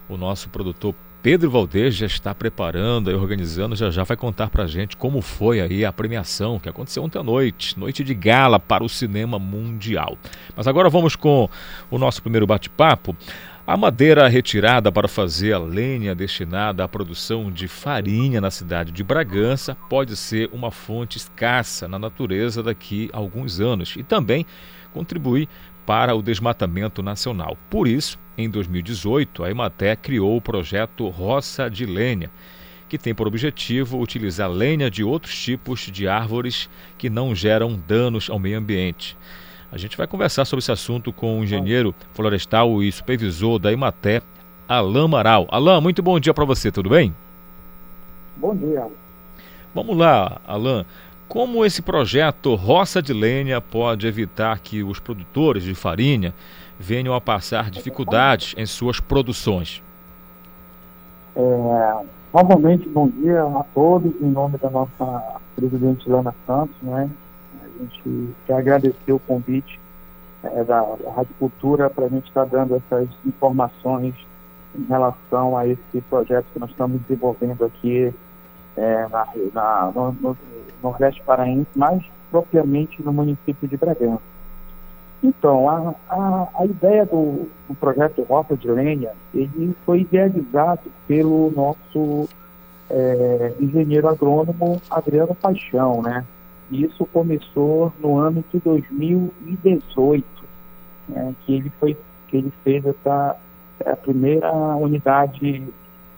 O nosso produtor Pedro Valdez já está preparando e organizando, já já vai contar para a gente como foi aí a premiação que aconteceu ontem à noite, noite de gala para o cinema mundial. Mas agora vamos com o nosso primeiro bate-papo. A madeira retirada para fazer a lenha destinada à produção de farinha na cidade de Bragança pode ser uma fonte escassa na natureza daqui a alguns anos e também contribuir para o desmatamento nacional. Por isso, em 2018, a Ematé criou o projeto Roça de Lenha, que tem por objetivo utilizar lenha de outros tipos de árvores que não geram danos ao meio ambiente. A gente vai conversar sobre esse assunto com o engenheiro florestal e supervisor da Imaté, Alain Maral. Alain, muito bom dia para você, tudo bem? Bom dia. Vamos lá, Alain. Como esse projeto Roça de Lenha pode evitar que os produtores de farinha venham a passar dificuldades em suas produções? É, novamente, bom dia a todos, em nome da nossa presidente Lana Santos, né? A gente quer agradecer o convite é, da, Rádio Cultura para a gente estar tá dando essas informações em relação a esse projeto que nós estamos desenvolvendo aqui é, na, na, no, no Nordeste Paraense, mais propriamente no município de Bragança. Então, a, a, a ideia do, do, projeto Rota de Lenha, ele foi idealizado pelo nosso é, engenheiro agrônomo Adriano Paixão, né? Isso começou no ano de 2018, né, que ele foi que ele fez essa a primeira unidade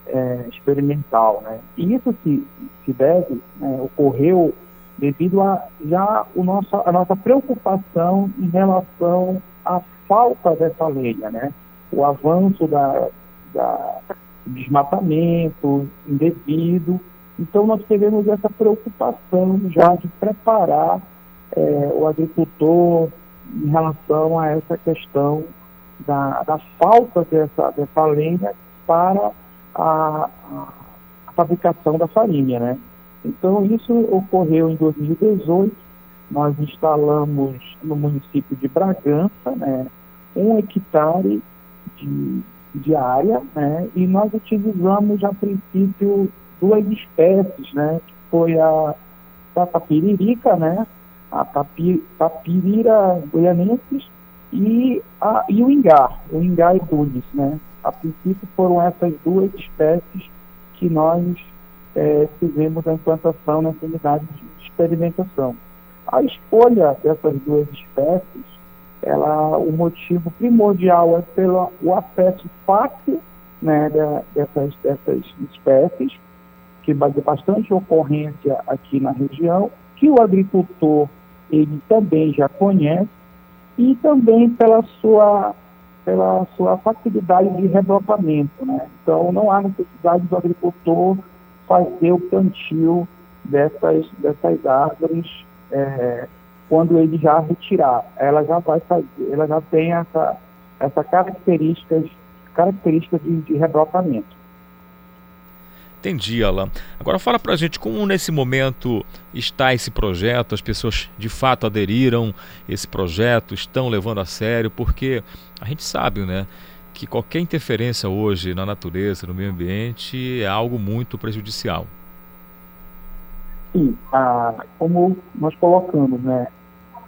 é, experimental, né? E isso se, se deve né, ocorreu devido a já o nosso, a nossa preocupação em relação à falta dessa lenha, né? O avanço da, da desmatamento indevido então, nós tivemos essa preocupação já de preparar é, o agricultor em relação a essa questão da, da falta dessa, dessa lenha para a, a, fabricação da farinha, né? Então, isso ocorreu em 2018. Nós instalamos no município de Bragança, né, um hectare de, de área, né, e nós utilizamos a princípio duas espécies, né? Que foi a tapiririca, né? A tapi, tapirira goianensis e, a, e o ingá, o ingá edulis, né? A princípio foram essas duas espécies que nós é, fizemos a implantação nessa unidade de experimentação. A escolha dessas duas espécies, ela, o motivo primordial é pelo o acesso fácil né, dessas, dessas espécies que vai ter bastante ocorrência aqui na região, que o agricultor ele também já conhece e também pela sua pela sua facilidade de rebrocamento, né? Então não há necessidade do agricultor fazer o plantio dessas dessas árvores é, quando ele já retirar, ela já vai fazer, ela já tem essa essa características características de, de rebrocamento. Entendi, Alan. Agora fala pra gente como nesse momento está esse projeto, as pessoas de fato aderiram esse projeto, estão levando a sério, porque a gente sabe, né, que qualquer interferência hoje na natureza, no meio ambiente, é algo muito prejudicial. Sim, como nós colocamos, né,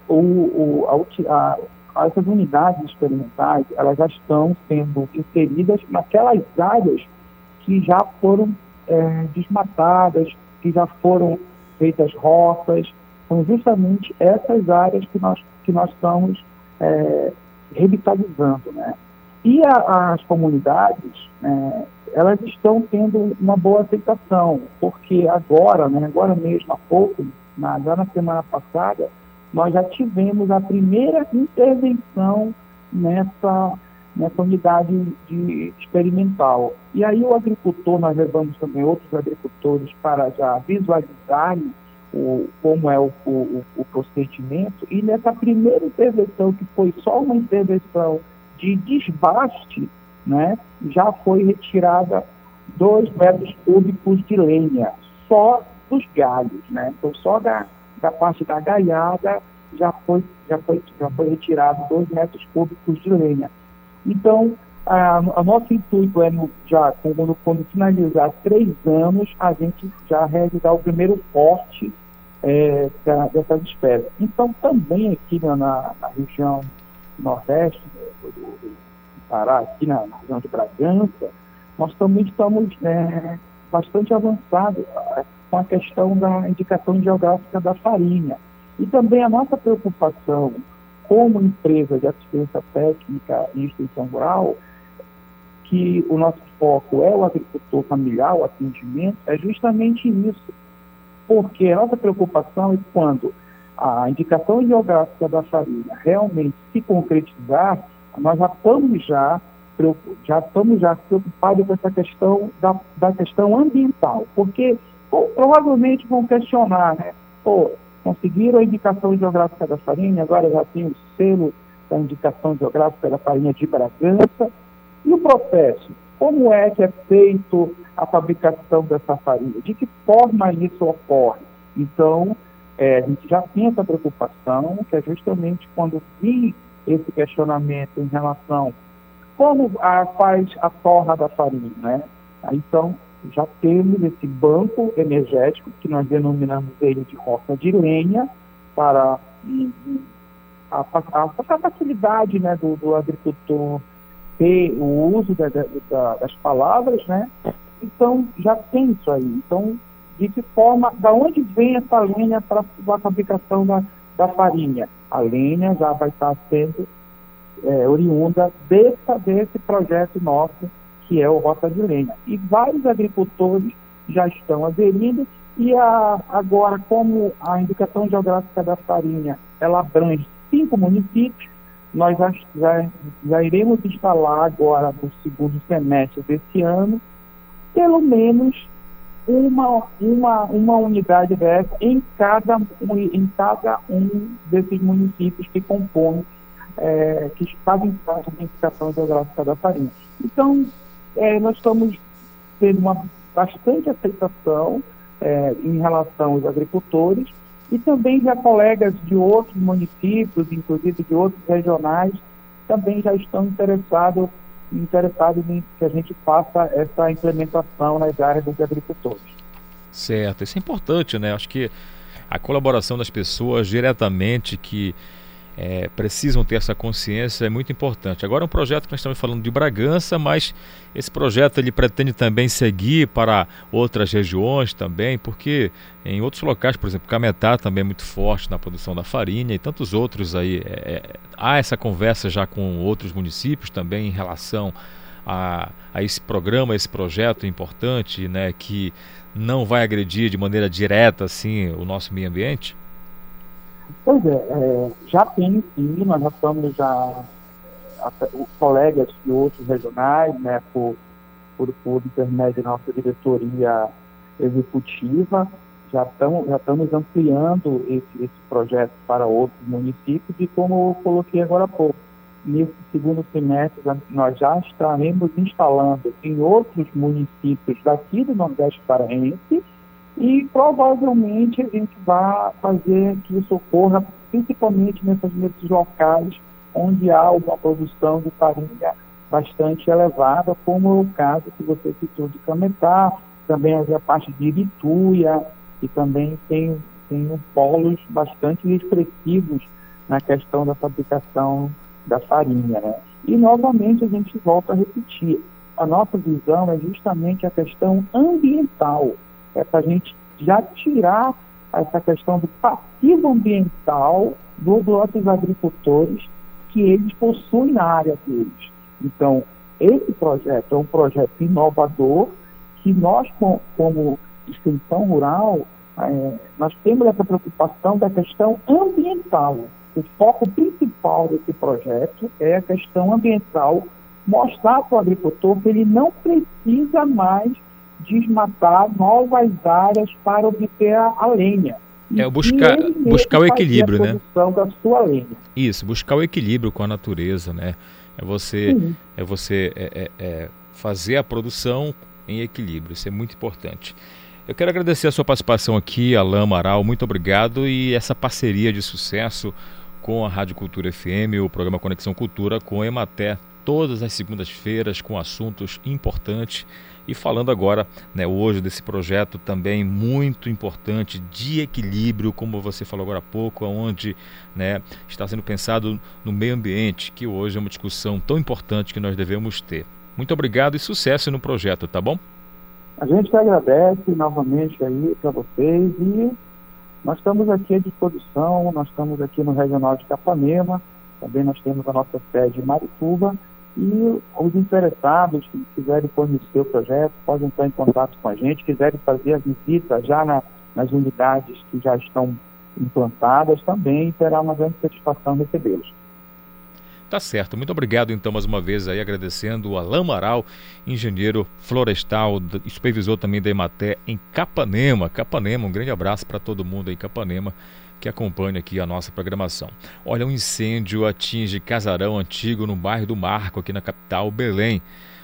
o, o, a, a, essas unidades experimentais, elas já estão sendo inseridas naquelas áreas que já foram é, desmatadas, que já foram feitas roças. São justamente essas áreas que nós, que nós estamos é, revitalizando. Né? E a, as comunidades, é, elas estão tendo uma boa aceitação, porque agora, né, agora mesmo, há pouco, na, já na semana passada, nós já tivemos a primeira intervenção nessa nessa unidade de experimental. E aí o agricultor, nós levamos também outros agricultores para já visualizarem o, como é o, o, o, procedimento, e nessa primeira intervenção, que foi só uma intervenção de desbaste, né, já foi retirada dois metros cúbicos de lenha, só dos galhos, né? Então só da, da parte da galhada já foi, já foi, já foi retirado dois metros cúbicos de lenha. Então, o nosso intuito é, no, já quando, quando finalizar três anos, a gente já realizar o primeiro corte é, da, dessas espécies. Então, também aqui na, na região nordeste do, do, do Pará, aqui na, na, região de Bragança, nós também estamos é, bastante avançados é, com a questão da indicação geográfica da farinha. E também a nossa preocupação como empresa de assistência técnica e extensão rural, que o nosso foco é o agricultor familiar, o atendimento, é justamente isso. Porque a nossa preocupação é quando a indicação geográfica da farinha realmente se concretizar, nós já estamos já, já estamos já preocupados com essa questão da, da questão ambiental, porque provavelmente vão questionar, né? Pô, conseguiram a indicação geográfica da farinha, agora já tem o selo da indicação geográfica da farinha de Bragança. E o processo? Como é que é feito a fabricação dessa farinha? De que forma isso ocorre? Então, é, a gente já tem essa preocupação, que é justamente quando vi esse questionamento em relação como a, faz a torra da farinha, né? Então, já temos esse banco energético, que nós denominamos ele de roça de lenha, para a, a, a facilidade né, do, do, agricultor ter o uso da, da, das palavras, né? Então, já tem isso aí. Então, de que forma, da onde vem essa lenha para a fabricação da, da farinha? A lenha já vai estar sendo é, oriunda desse, desse projeto nosso que é o Rota de Lenha. E vários agricultores já estão aderindo e a, agora, como a indicação geográfica da farinha ela abrange cinco municípios, nós já, já, já iremos instalar agora no segundo semestre desse ano, pelo menos uma, uma, uma unidade dessa em cada, em cada um desses municípios que compõem, é, que fazem parte da indicação geográfica da farinha. Então, é, nós estamos tendo uma bastante aceitação é, em relação aos agricultores e também já colegas de outros municípios, inclusive de outros regionais, também já estão interessados interessados em que a gente faça essa implementação nas áreas dos agricultores. Certo, isso é importante, né? Acho que a colaboração das pessoas diretamente que é, precisam ter essa consciência é muito importante. Agora, um projeto que nós estamos falando de Bragança, mas esse projeto ele pretende também seguir para outras regiões também, porque em outros locais, por exemplo, Cametá também é muito forte na produção da farinha e tantos outros aí. É, é há essa conversa já com outros municípios também em relação a, a esse programa, esse projeto importante, né, que não vai agredir de maneira direta assim o nosso meio ambiente? Pois é, é, já tem sim, nós já estamos já, colegas de outros regionais, né, por, por, por intermédio da nossa diretoria executiva, já, tamo, já estamos ampliando esse, esse projeto para outros municípios e como eu coloquei agora há pouco, nesse segundo semestre nós já estaremos instalando em outros municípios daqui do Nordeste Paraense e provavelmente a gente vai fazer que isso ocorra principalmente nessas, nesses locais onde há uma produção de farinha bastante elevada, como é o caso que você citou de Cametá, também a parte de Irituia, e também tem, tem polos bastante expressivos na questão da fabricação da farinha. Né? E, novamente, a gente volta a repetir, a nossa visão é justamente a questão ambiental, é para a gente já tirar essa questão do passivo ambiental dos nossos agricultores que eles possuem na área deles. Então, esse projeto é um projeto inovador que nós, como extensão rural, é, nós temos essa preocupação da questão ambiental. O foco principal desse projeto é a questão ambiental, mostrar para o agricultor que ele não precisa mais desmatar novas áreas para obter a, a lenha. É buscar, buscar o equilíbrio, né? Isso, buscar o equilíbrio com a natureza, né? É você, é você é, é, é fazer a produção em equilíbrio. Isso é muito importante. Eu quero agradecer a sua participação aqui, Alain Amaral. Muito obrigado e essa parceria de sucesso com a Rádio Cultura FM, o programa Conexão Cultura com a Emater todas as segundas-feiras com assuntos importantes e falando agora, né, hoje, desse projeto também muito importante de equilíbrio, como você falou agora há pouco, onde né, está sendo pensado no meio ambiente, que hoje é uma discussão tão importante que nós devemos ter. Muito obrigado e sucesso no projeto, tá bom? A gente agradece novamente aí para vocês e nós estamos aqui à disposição, nós estamos aqui no Regional de Capanema, também nós temos a nossa sede em Marituba e os interessados que quiserem conhecer o projeto podem entrar em contato com a gente, quiserem fazer a visita já na, nas unidades que já estão implantadas, também terá uma grande satisfação recebê-los. Tá certo. Muito obrigado, então, mais uma vez aí, agradecendo o Alain Maral, engenheiro florestal, supervisor também da Ematé em Capanema. Capanema, um grande abraço para todo mundo aí em Capanema que acompanha aqui a nossa programação. Olha, um incêndio atinge casarão antigo no bairro do Marco, aqui na capital, Belém.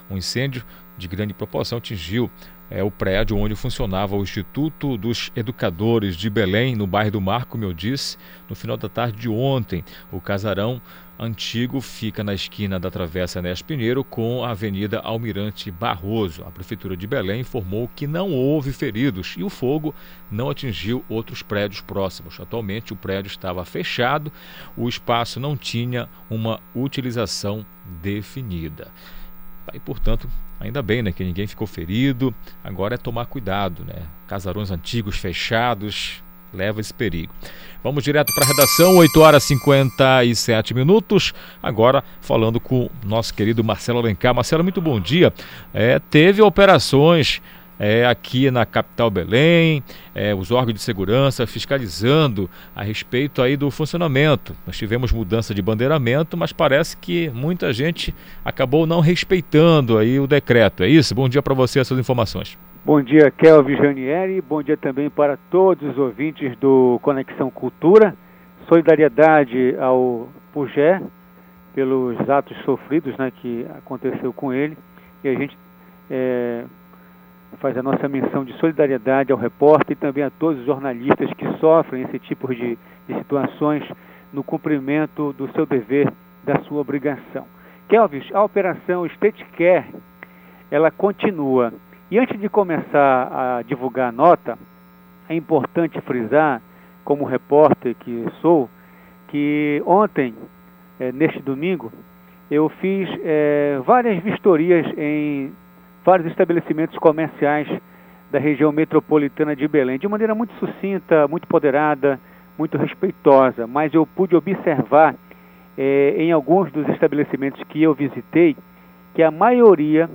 Um incêndio de grande proporção atingiu é, o prédio onde funcionava o Instituto dos Educadores de Belém, no bairro do Marco, como eu disse, no final da tarde de ontem. O casarão antigo fica na esquina da Travessa Nes Pinheiro com a Avenida Almirante Barroso. A Prefeitura de Belém informou que não houve feridos e o fogo não atingiu outros prédios próximos. Atualmente o prédio estava fechado, o espaço não tinha uma utilização definida. E, portanto, ainda bem né, que ninguém ficou ferido. Agora é tomar cuidado, né? Casarões antigos fechados, leva esse perigo. Vamos direto para a redação, 8 horas e 57 minutos. Agora falando com nosso querido Marcelo Alencar. Marcelo, muito bom dia. É, teve operações é, aqui na capital Belém, é, os órgãos de segurança fiscalizando a respeito aí do funcionamento. Nós tivemos mudança de bandeiramento, mas parece que muita gente acabou não respeitando aí o decreto. É isso? Bom dia para você, essas informações. Bom dia, Kelvin Janieri. Bom dia também para todos os ouvintes do Conexão Cultura. Solidariedade ao Pugé pelos atos sofridos né, que aconteceu com ele. E a gente é, faz a nossa menção de solidariedade ao repórter e também a todos os jornalistas que sofrem esse tipo de, de situações no cumprimento do seu dever, da sua obrigação. Kelvin, a operação State Care, ela continua e antes de começar a divulgar a nota, é importante frisar, como repórter que sou, que ontem, é, neste domingo, eu fiz é, várias vistorias em vários estabelecimentos comerciais da região metropolitana de Belém, de maneira muito sucinta, muito poderada, muito respeitosa, mas eu pude observar é, em alguns dos estabelecimentos que eu visitei que a maioria,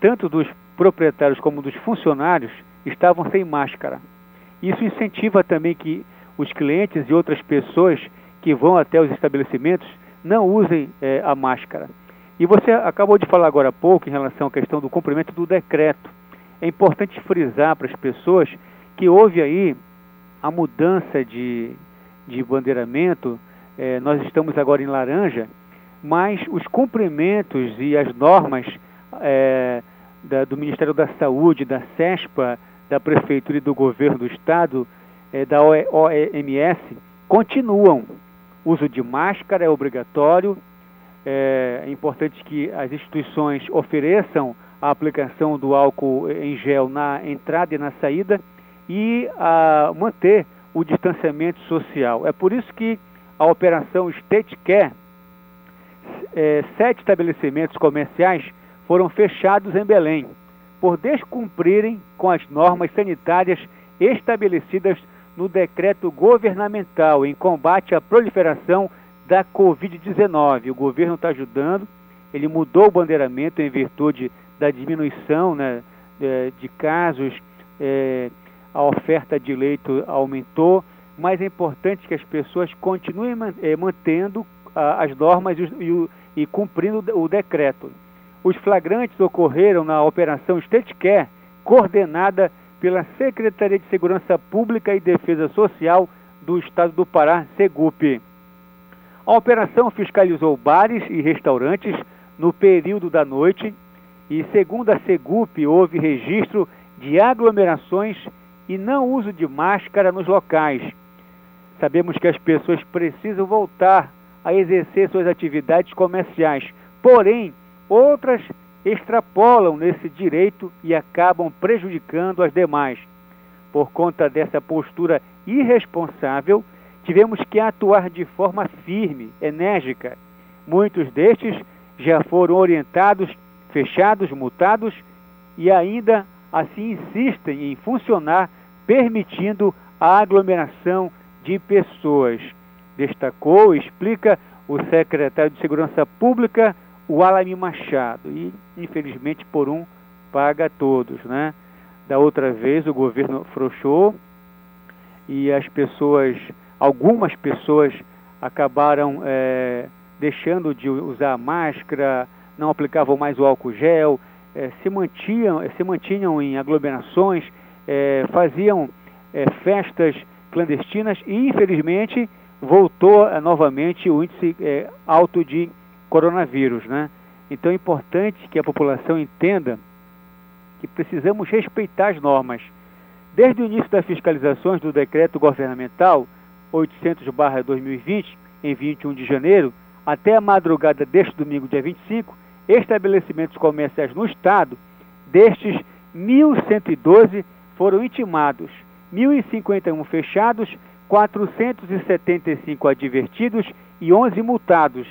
tanto dos proprietários como dos funcionários estavam sem máscara. Isso incentiva também que os clientes e outras pessoas que vão até os estabelecimentos não usem é, a máscara. E você acabou de falar agora há pouco em relação à questão do cumprimento do decreto. É importante frisar para as pessoas que houve aí a mudança de, de bandeiramento, é, nós estamos agora em laranja, mas os cumprimentos e as normas é, da, do Ministério da Saúde, da CESPA, da Prefeitura e do Governo do Estado, é, da OMS, continuam. O uso de máscara é obrigatório. É, é importante que as instituições ofereçam a aplicação do álcool em gel na entrada e na saída e a manter o distanciamento social. É por isso que a operação State Care, é, sete estabelecimentos comerciais foram fechados em Belém por descumprirem com as normas sanitárias estabelecidas no decreto governamental em combate à proliferação da Covid-19. O governo está ajudando, ele mudou o bandeiramento em virtude da diminuição né, de, casos, é, a oferta de leito aumentou, mas é importante que as pessoas continuem é, mantendo as normas e, e, e cumprindo o decreto. Os flagrantes ocorreram na Operação State Care, coordenada pela Secretaria de Segurança Pública e Defesa Social do Estado do Pará, SEGUP. A operação fiscalizou bares e restaurantes no período da noite e, segundo a SEGUP, houve registro de aglomerações e não uso de máscara nos locais. Sabemos que as pessoas precisam voltar a exercer suas atividades comerciais, Porém, outras extrapolam nesse direito e acabam prejudicando as demais. Por conta dessa postura irresponsável, tivemos que atuar de forma firme, enérgica. Muitos destes já foram orientados, fechados, multados e ainda assim insistem em funcionar, permitindo a aglomeração de pessoas. Destacou e explica o secretário de Segurança Pública, o Alami Machado. E, infelizmente, por um, paga todos, né? Da outra vez o governo frouxou e as pessoas, algumas pessoas acabaram é, deixando de usar máscara, não aplicavam mais o álcool gel, é, se, mantinham, se mantinham em aglomerações, é, faziam é, festas clandestinas e, infelizmente, voltou é, novamente o índice é, alto de coronavírus. Né? Então é importante que a população entenda que precisamos respeitar as normas. Desde o início das fiscalizações do decreto governamental 800-2020, em 21 de janeiro, até a madrugada deste domingo, dia 25, estabelecimentos comerciais no Estado, destes 1.112 foram intimados, 1.051 fechados, 475 advertidos e 11 multados.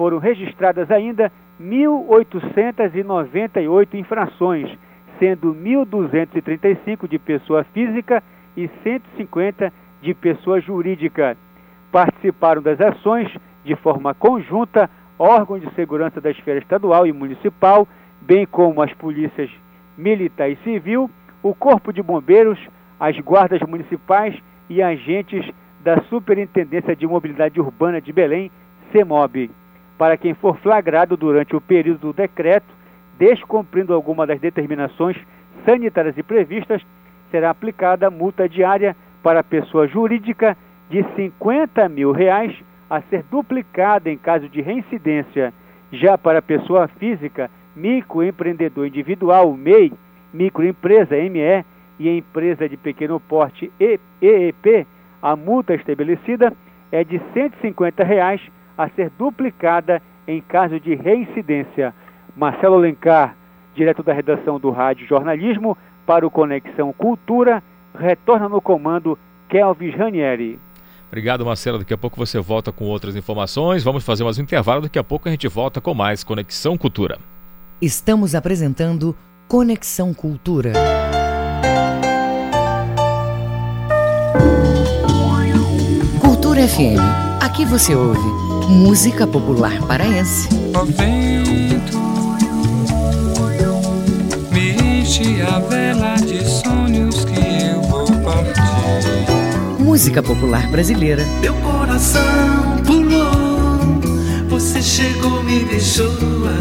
Foram registradas ainda 1.898 infrações, sendo 1.235 de pessoa física e 150 de pessoa jurídica. Participaram das ações, de forma conjunta, órgãos de segurança da esfera estadual e municipal, bem como as polícias militar e civil, o Corpo de Bombeiros, as guardas municipais e agentes da Superintendência de Mobilidade Urbana de Belém, CEMOB. Para quem for flagrado durante o período do decreto, descumprindo alguma das determinações sanitárias e previstas, será aplicada multa diária para a pessoa jurídica de 50 mil reais a ser duplicada em caso de reincidência. Já para a pessoa física, microempreendedor individual, MEI, microempresa, ME, e empresa de pequeno porte, EEP, a multa estabelecida é de 150 reais a ser duplicada em caso de reincidência. Marcelo Alencar, direto da redação do Rádio Jornalismo, para o Conexão Cultura, retorna no comando Kelvis Ranieri. Obrigado, Marcelo. Daqui a pouco você volta com outras informações. Vamos fazer mais um intervalo. Daqui a pouco a gente volta com mais Conexão Cultura. Estamos apresentando Conexão Cultura. Cultura FM. Aqui você ouve música popular paraense. O vento me a vela de sonhos que eu vou partir. Música popular brasileira. Meu coração pulou, você chegou, me deixou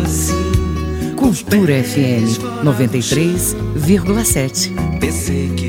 assim. Cultura FM 93,7. Pensei que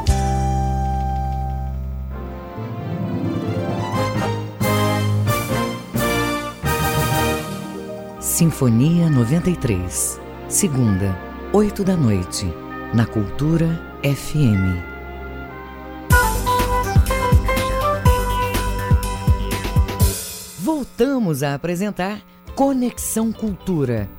Sinfonia 93. Segunda, 8 da noite, na Cultura FM. Voltamos a apresentar Conexão Cultura.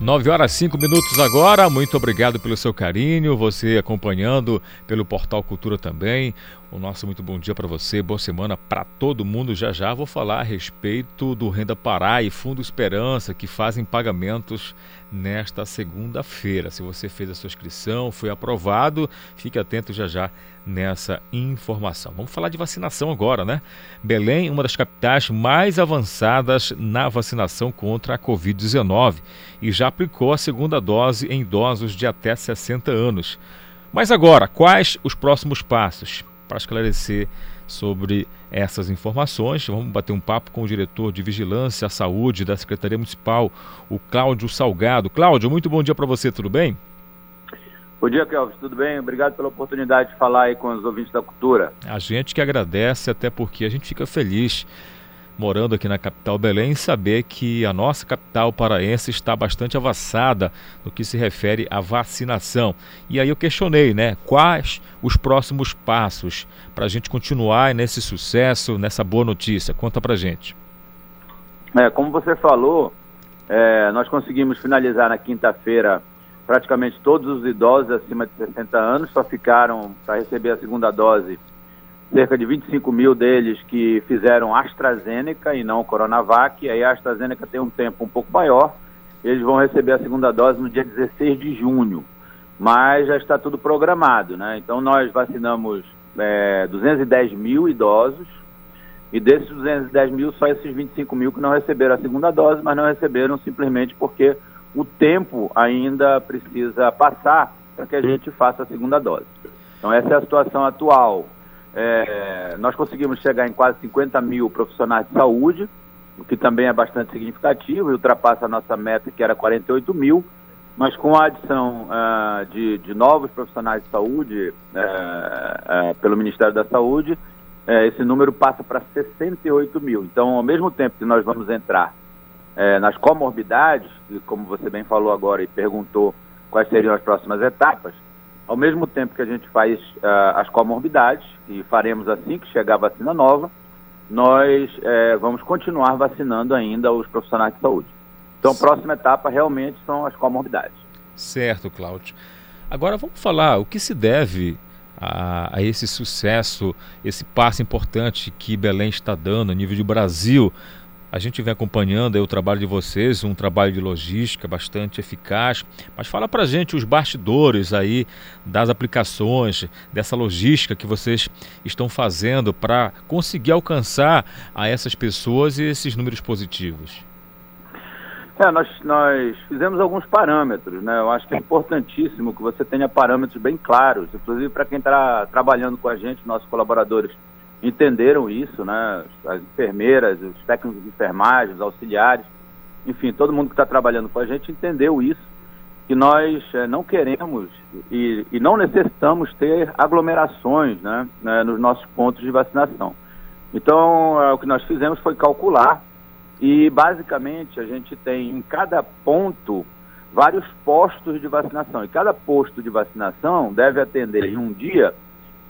9 horas 5 minutos agora. Muito obrigado pelo seu carinho, você acompanhando pelo Portal Cultura também. O nosso muito bom dia para você, boa semana para todo mundo. Já já vou falar a respeito do Renda Pará e Fundo Esperança que fazem pagamentos nesta segunda-feira. Se você fez a sua inscrição, foi aprovado, fique atento já já nessa informação. Vamos falar de vacinação agora, né? Belém, uma das capitais mais avançadas na vacinação contra a Covid-19 e já aplicou a segunda dose em idosos de até 60 anos. Mas agora, quais os próximos passos? Para esclarecer sobre essas informações. Vamos bater um papo com o diretor de Vigilância à Saúde da Secretaria Municipal, o Cláudio Salgado. Cláudio, muito bom dia para você, tudo bem? Bom dia, Kelvis. Tudo bem? Obrigado pela oportunidade de falar aí com os ouvintes da cultura. A gente que agradece, até porque a gente fica feliz morando aqui na capital Belém, saber que a nossa capital paraense está bastante avançada no que se refere à vacinação. E aí eu questionei, né? Quais os próximos passos para a gente continuar nesse sucesso, nessa boa notícia? Conta para gente. É, como você falou, é, nós conseguimos finalizar na quinta-feira praticamente todos os idosos acima de 60 anos, só ficaram para receber a segunda dose cerca de 25 mil deles que fizeram AstraZeneca e não Coronavac, e aí a AstraZeneca tem um tempo um pouco maior, eles vão receber a segunda dose no dia 16 de junho, mas já está tudo programado, né? Então nós vacinamos é, 210 mil idosos, e desses 210 mil, só esses 25 mil que não receberam a segunda dose, mas não receberam simplesmente porque o tempo ainda precisa passar para que a gente faça a segunda dose. Então essa é a situação atual. É, nós conseguimos chegar em quase 50 mil profissionais de saúde, o que também é bastante significativo e ultrapassa a nossa meta, que era 48 mil, mas com a adição uh, de, de, novos profissionais de saúde uh, uh, pelo Ministério da Saúde, esse número passa para 68 mil. Então, ao mesmo tempo que nós vamos entrar nas comorbidades, e como você bem falou agora e perguntou quais seriam as próximas etapas, ao mesmo tempo que a gente faz uh, as comorbidades, e faremos assim que chegar a vacina nova, nós uh, vamos continuar vacinando ainda os profissionais de saúde. Então, a próxima etapa realmente são as comorbidades. Certo, Cláudio. Agora vamos falar o que se deve a, a, esse sucesso, esse passo importante que Belém está dando a nível de Brasil a gente vem acompanhando o trabalho de vocês, um trabalho de logística bastante eficaz. Mas fala para gente os bastidores aí das aplicações, dessa logística que vocês estão fazendo para conseguir alcançar a essas pessoas e esses números positivos. É, nós, nós fizemos alguns parâmetros, né? Eu acho que é importantíssimo que você tenha parâmetros bem claros, inclusive para quem está trabalhando com a gente, nossos colaboradores entenderam isso, né? As enfermeiras, os técnicos de enfermagem, os auxiliares, enfim, todo mundo que está trabalhando com a gente entendeu isso, que nós é, não queremos e, e, não necessitamos ter aglomerações né, né, nos nossos pontos de vacinação. Então, é, o que nós fizemos foi calcular e, basicamente, a gente tem em cada ponto vários postos de vacinação. E cada posto de vacinação deve atender em um dia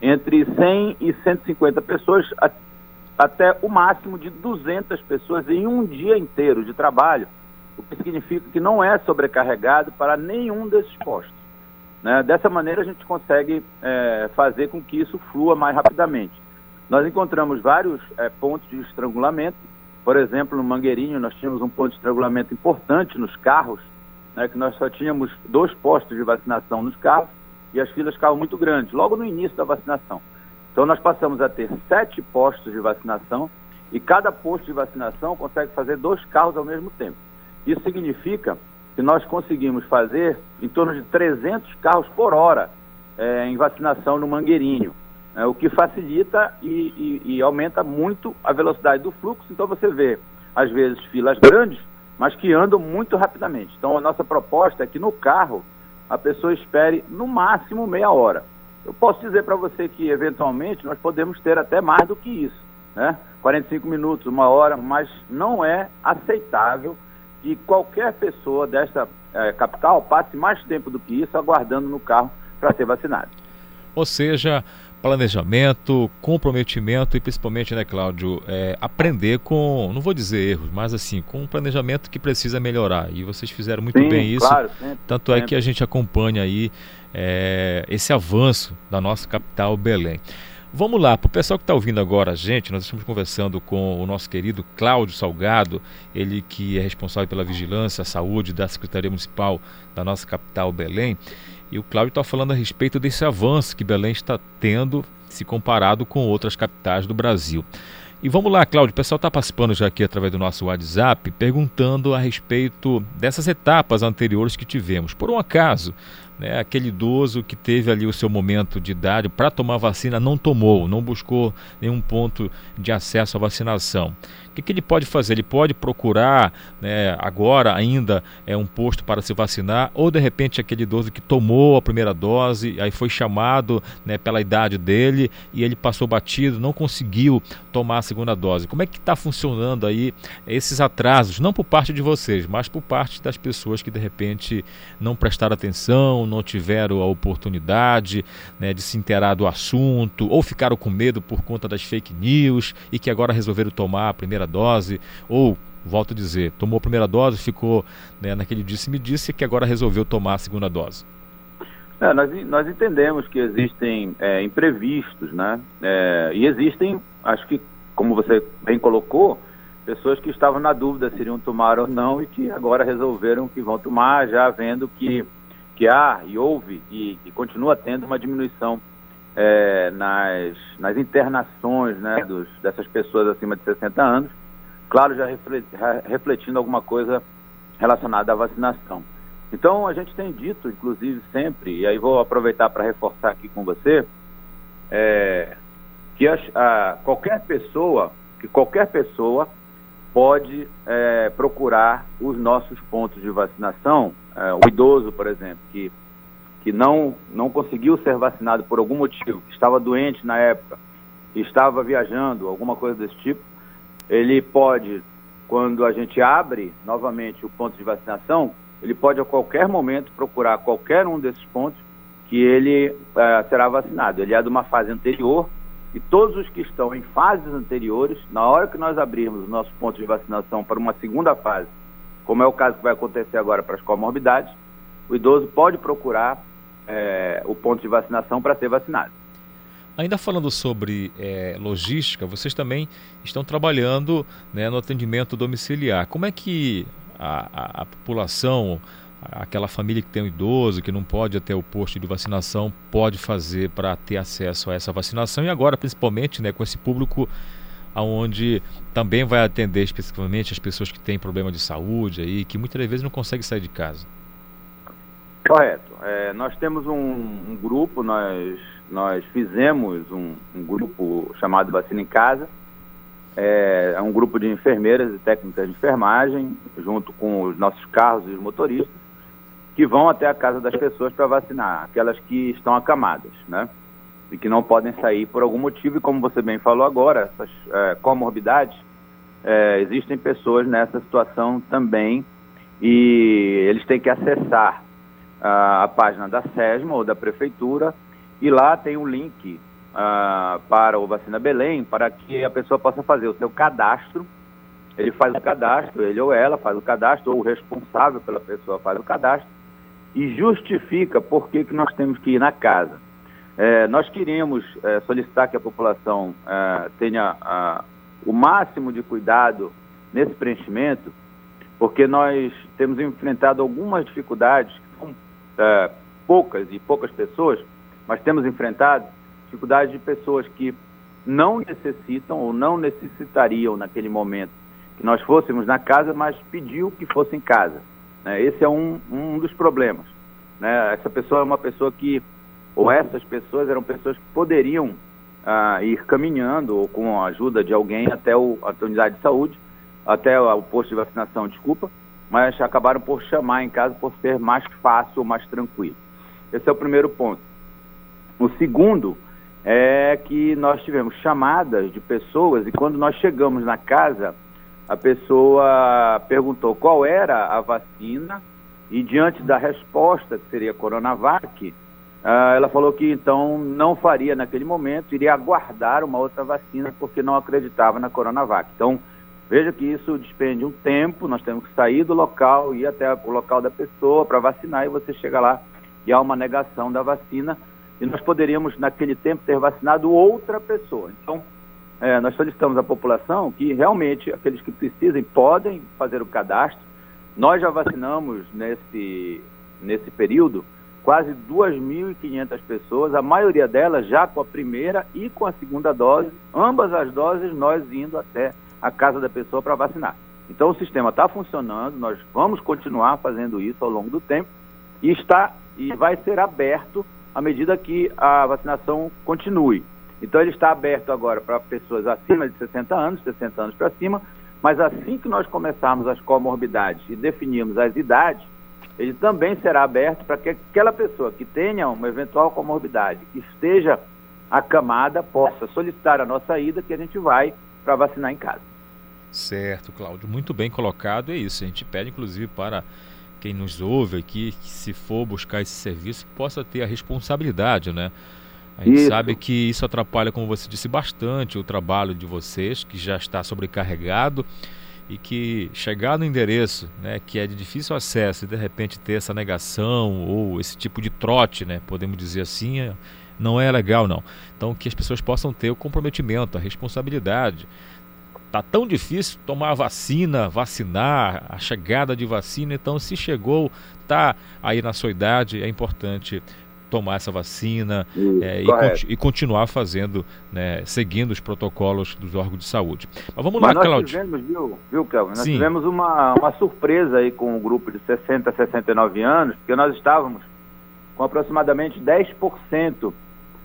entre 100 e 150 pessoas, até o máximo de 200 pessoas em um dia inteiro de trabalho, o que significa que não é sobrecarregado para nenhum desses postos. Né? Dessa maneira, a gente consegue é, fazer com que isso flua mais rapidamente. Nós encontramos vários é, pontos de estrangulamento, por exemplo, no Mangueirinho, nós tínhamos um ponto de estrangulamento importante nos carros, né, que nós só tínhamos dois postos de vacinação nos carros, e as filas ficavam muito grandes, logo no início da vacinação. Então nós passamos a ter sete postos de vacinação e cada posto de vacinação consegue fazer dois carros ao mesmo tempo. Isso significa que nós conseguimos fazer em torno de 300 carros por hora é, em vacinação no Mangueirinho, é, o que facilita e, e, e aumenta muito a velocidade do fluxo. Então você vê, às vezes, filas grandes, mas que andam muito rapidamente. Então a nossa proposta é que no carro a pessoa espere no máximo meia hora. Eu posso dizer para você que, eventualmente, nós podemos ter até mais do que isso, né? 45 minutos, uma hora, mas não é aceitável que qualquer pessoa desta é, capital passe mais tempo do que isso aguardando no carro para ser vacinado. Ou seja, planejamento, comprometimento e principalmente, né, Cláudio, é, aprender com, não vou dizer erros, mas assim, com um planejamento que precisa melhorar. E vocês fizeram muito Sim, bem isso. Claro, sempre, tanto sempre. é que a gente acompanha aí é, esse avanço da nossa capital, Belém. Vamos lá, para o pessoal que está ouvindo agora a gente, nós estamos conversando com o nosso querido Cláudio Salgado, ele que é responsável pela vigilância, saúde da Secretaria Municipal da nossa capital, Belém. E o Cláudio está falando a respeito desse avanço que Belém está tendo se comparado com outras capitais do Brasil. E vamos lá, Cláudio, o pessoal está participando já aqui através do nosso WhatsApp, perguntando a respeito dessas etapas anteriores que tivemos. Por um acaso, né, aquele idoso que teve ali o seu momento de idade para tomar vacina não tomou, não buscou nenhum ponto de acesso à vacinação. O que, que ele pode fazer? Ele pode procurar né, agora ainda é um posto para se vacinar, ou de repente aquele idoso que tomou a primeira dose, aí foi chamado né, pela idade dele e ele passou batido, não conseguiu tomar a segunda dose. Como é que está funcionando aí esses atrasos, não por parte de vocês, mas por parte das pessoas que de repente não prestaram atenção, não tiveram a oportunidade né, de se inteirar do assunto, ou ficaram com medo por conta das fake news e que agora resolveram tomar a primeira dose, ou volto a dizer, tomou a primeira dose, ficou né, naquele disse-me-disse que agora resolveu tomar a segunda dose? É, nós, nós entendemos que existem é, imprevistos, né? É, e existem, acho que, como você bem colocou, pessoas que estavam na dúvida se iriam tomar ou não e que agora resolveram que vão tomar, já vendo que, que há e houve e, e continua tendo uma diminuição é, nas, nas internações né, dos, dessas pessoas acima de 60 anos, claro, já refletindo alguma coisa relacionada à vacinação. Então, a gente tem dito, inclusive, sempre, e aí vou aproveitar para reforçar aqui com você, é, que a, a, qualquer pessoa, que qualquer pessoa pode é, procurar os nossos pontos de vacinação, é, o idoso, por exemplo, que que não, não conseguiu ser vacinado por algum motivo, estava doente na época, estava viajando, alguma coisa desse tipo, ele pode, quando a gente abre novamente o ponto de vacinação, ele pode a qualquer momento procurar qualquer um desses pontos que ele uh, será vacinado. Ele é de uma fase anterior e todos os que estão em fases anteriores, na hora que nós abrirmos o nosso ponto de vacinação para uma segunda fase, como é o caso que vai acontecer agora para as comorbidades, o idoso pode procurar é, o ponto de vacinação para ser vacinado. Ainda falando sobre é, logística, vocês também estão trabalhando né, no atendimento domiciliar. Como é que a, a, a, população, aquela família que tem um idoso, que não pode até o posto de vacinação, pode fazer para ter acesso a essa vacinação? E agora, principalmente, né, com esse público onde também vai atender especificamente as pessoas que têm problema de saúde aí, que muitas vezes não conseguem sair de casa. Correto. É, nós temos um, um, grupo, nós, nós fizemos um, um, grupo chamado Vacina em Casa. É, é, um grupo de enfermeiras e técnicas de enfermagem, junto com os nossos carros e os motoristas, que vão até a casa das pessoas para vacinar, aquelas que estão acamadas, né? E que não podem sair por algum motivo, e como você bem falou agora, essas é, comorbidades, é, existem pessoas nessa situação também, e eles têm que acessar a, página da SESMA ou da Prefeitura e lá tem um link uh, para o Vacina Belém para que a pessoa possa fazer o seu cadastro. Ele faz o cadastro, ele ou ela faz o cadastro, ou o responsável pela pessoa faz o cadastro e justifica por que, que nós temos que ir na casa. É, nós queríamos é, solicitar que a população é, tenha o máximo de cuidado nesse preenchimento, porque nós temos enfrentado algumas dificuldades é, poucas e poucas pessoas, mas temos enfrentado dificuldades de pessoas que não necessitam ou não necessitariam naquele momento que nós fôssemos na casa, mas pediu que fosse em casa. Né? Esse é um, um dos problemas. Né? Essa pessoa é uma pessoa que, ou essas pessoas eram pessoas que poderiam ah, ir caminhando ou com a ajuda de alguém até o, a unidade de saúde, até o posto de vacinação, desculpa, mas acabaram por chamar em casa por ser mais fácil, mais tranquilo. Esse é o primeiro ponto. O segundo é que nós tivemos chamadas de pessoas e quando nós chegamos na casa, a pessoa perguntou qual era a vacina e diante da resposta, que seria Coronavac, ah, ela falou que então não faria naquele momento, iria aguardar uma outra vacina porque não acreditava na Coronavac. Então, Veja que isso despende um tempo, nós temos que sair do local, ir até o local da pessoa para vacinar e você chega lá e há uma negação da vacina e nós poderíamos, naquele tempo, ter vacinado outra pessoa. Então, é, nós solicitamos à população que realmente aqueles que precisem podem fazer o cadastro. Nós já vacinamos nesse, nesse período quase 2.500 pessoas, a maioria delas já com a primeira e com a segunda dose, ambas as doses nós indo até a casa da pessoa para vacinar. Então o sistema está funcionando, nós vamos continuar fazendo isso ao longo do tempo e está e vai ser aberto à medida que a vacinação continue. Então ele está aberto agora para pessoas acima de 60 anos, 60 anos para cima, mas assim que nós começarmos as comorbidades e definirmos as idades, ele também será aberto para que aquela pessoa que tenha uma eventual comorbidade, que esteja acamada, possa solicitar a nossa ida, que a gente vai para vacinar em casa. Certo, Cláudio. Muito bem colocado. É isso. A gente pede, inclusive, para quem nos ouve aqui, que se for buscar esse serviço, possa ter a responsabilidade, né? A gente isso. sabe que isso atrapalha, como você disse, bastante o trabalho de vocês, que já está sobrecarregado e que chegar no endereço, né, que é de difícil acesso e de repente ter essa negação ou esse tipo de trote, né, podemos dizer assim, é, não é legal não. Então que as pessoas possam ter o comprometimento, a responsabilidade. Tá tão difícil tomar a vacina, vacinar, a chegada de vacina, então se chegou, tá aí na sua idade, é importante tomar essa vacina é, e, e, continuar fazendo, né, seguindo os protocolos dos órgãos de saúde. Mas vamos Mas lá, Claudio. Tivemos, viu, viu Kelvin? Nós Sim. tivemos uma, uma surpresa aí com o grupo de 60 a 69 anos, porque nós estávamos com aproximadamente 10%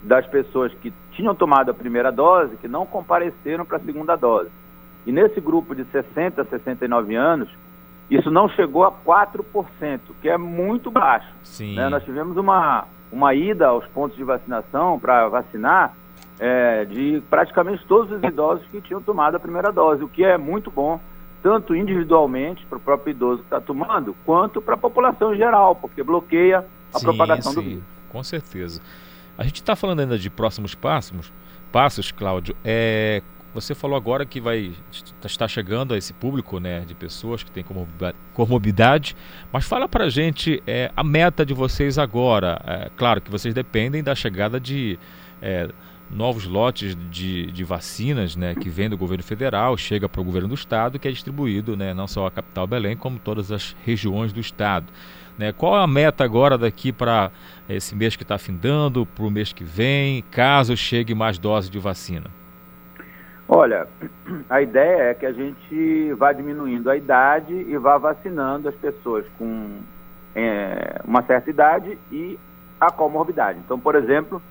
das pessoas que tinham tomado a primeira dose que não compareceram para a segunda dose. E nesse grupo de 60 a 69 anos, isso não chegou a 4%, que é muito baixo. Né? Nós tivemos uma, uma ida aos pontos de vacinação para vacinar é, de praticamente todos os idosos que tinham tomado a primeira dose, o que é muito bom, tanto individualmente para o próprio idoso que está tomando, quanto para a população em geral, porque bloqueia a sim, propagação sim, do vírus. Com certeza. A gente está falando ainda de próximos passos, passos, Cláudio. É, você falou agora que vai estar chegando a esse público, né, de pessoas que têm comorbidade, mas fala para a gente é, a meta de vocês agora. É, claro que vocês dependem da chegada de é, novos lotes de, de vacinas, né, que vem do governo federal, chega para o governo do estado, que é distribuído, né, não só a capital Belém, como todas as regiões do estado. Né? Qual a meta agora daqui para esse mês que está findando, para o mês que vem, caso chegue mais doses de vacina? Olha, a ideia é que a gente vá diminuindo a idade e vá vacinando as pessoas com é, uma certa idade e a comorbidade. Então, por exemplo,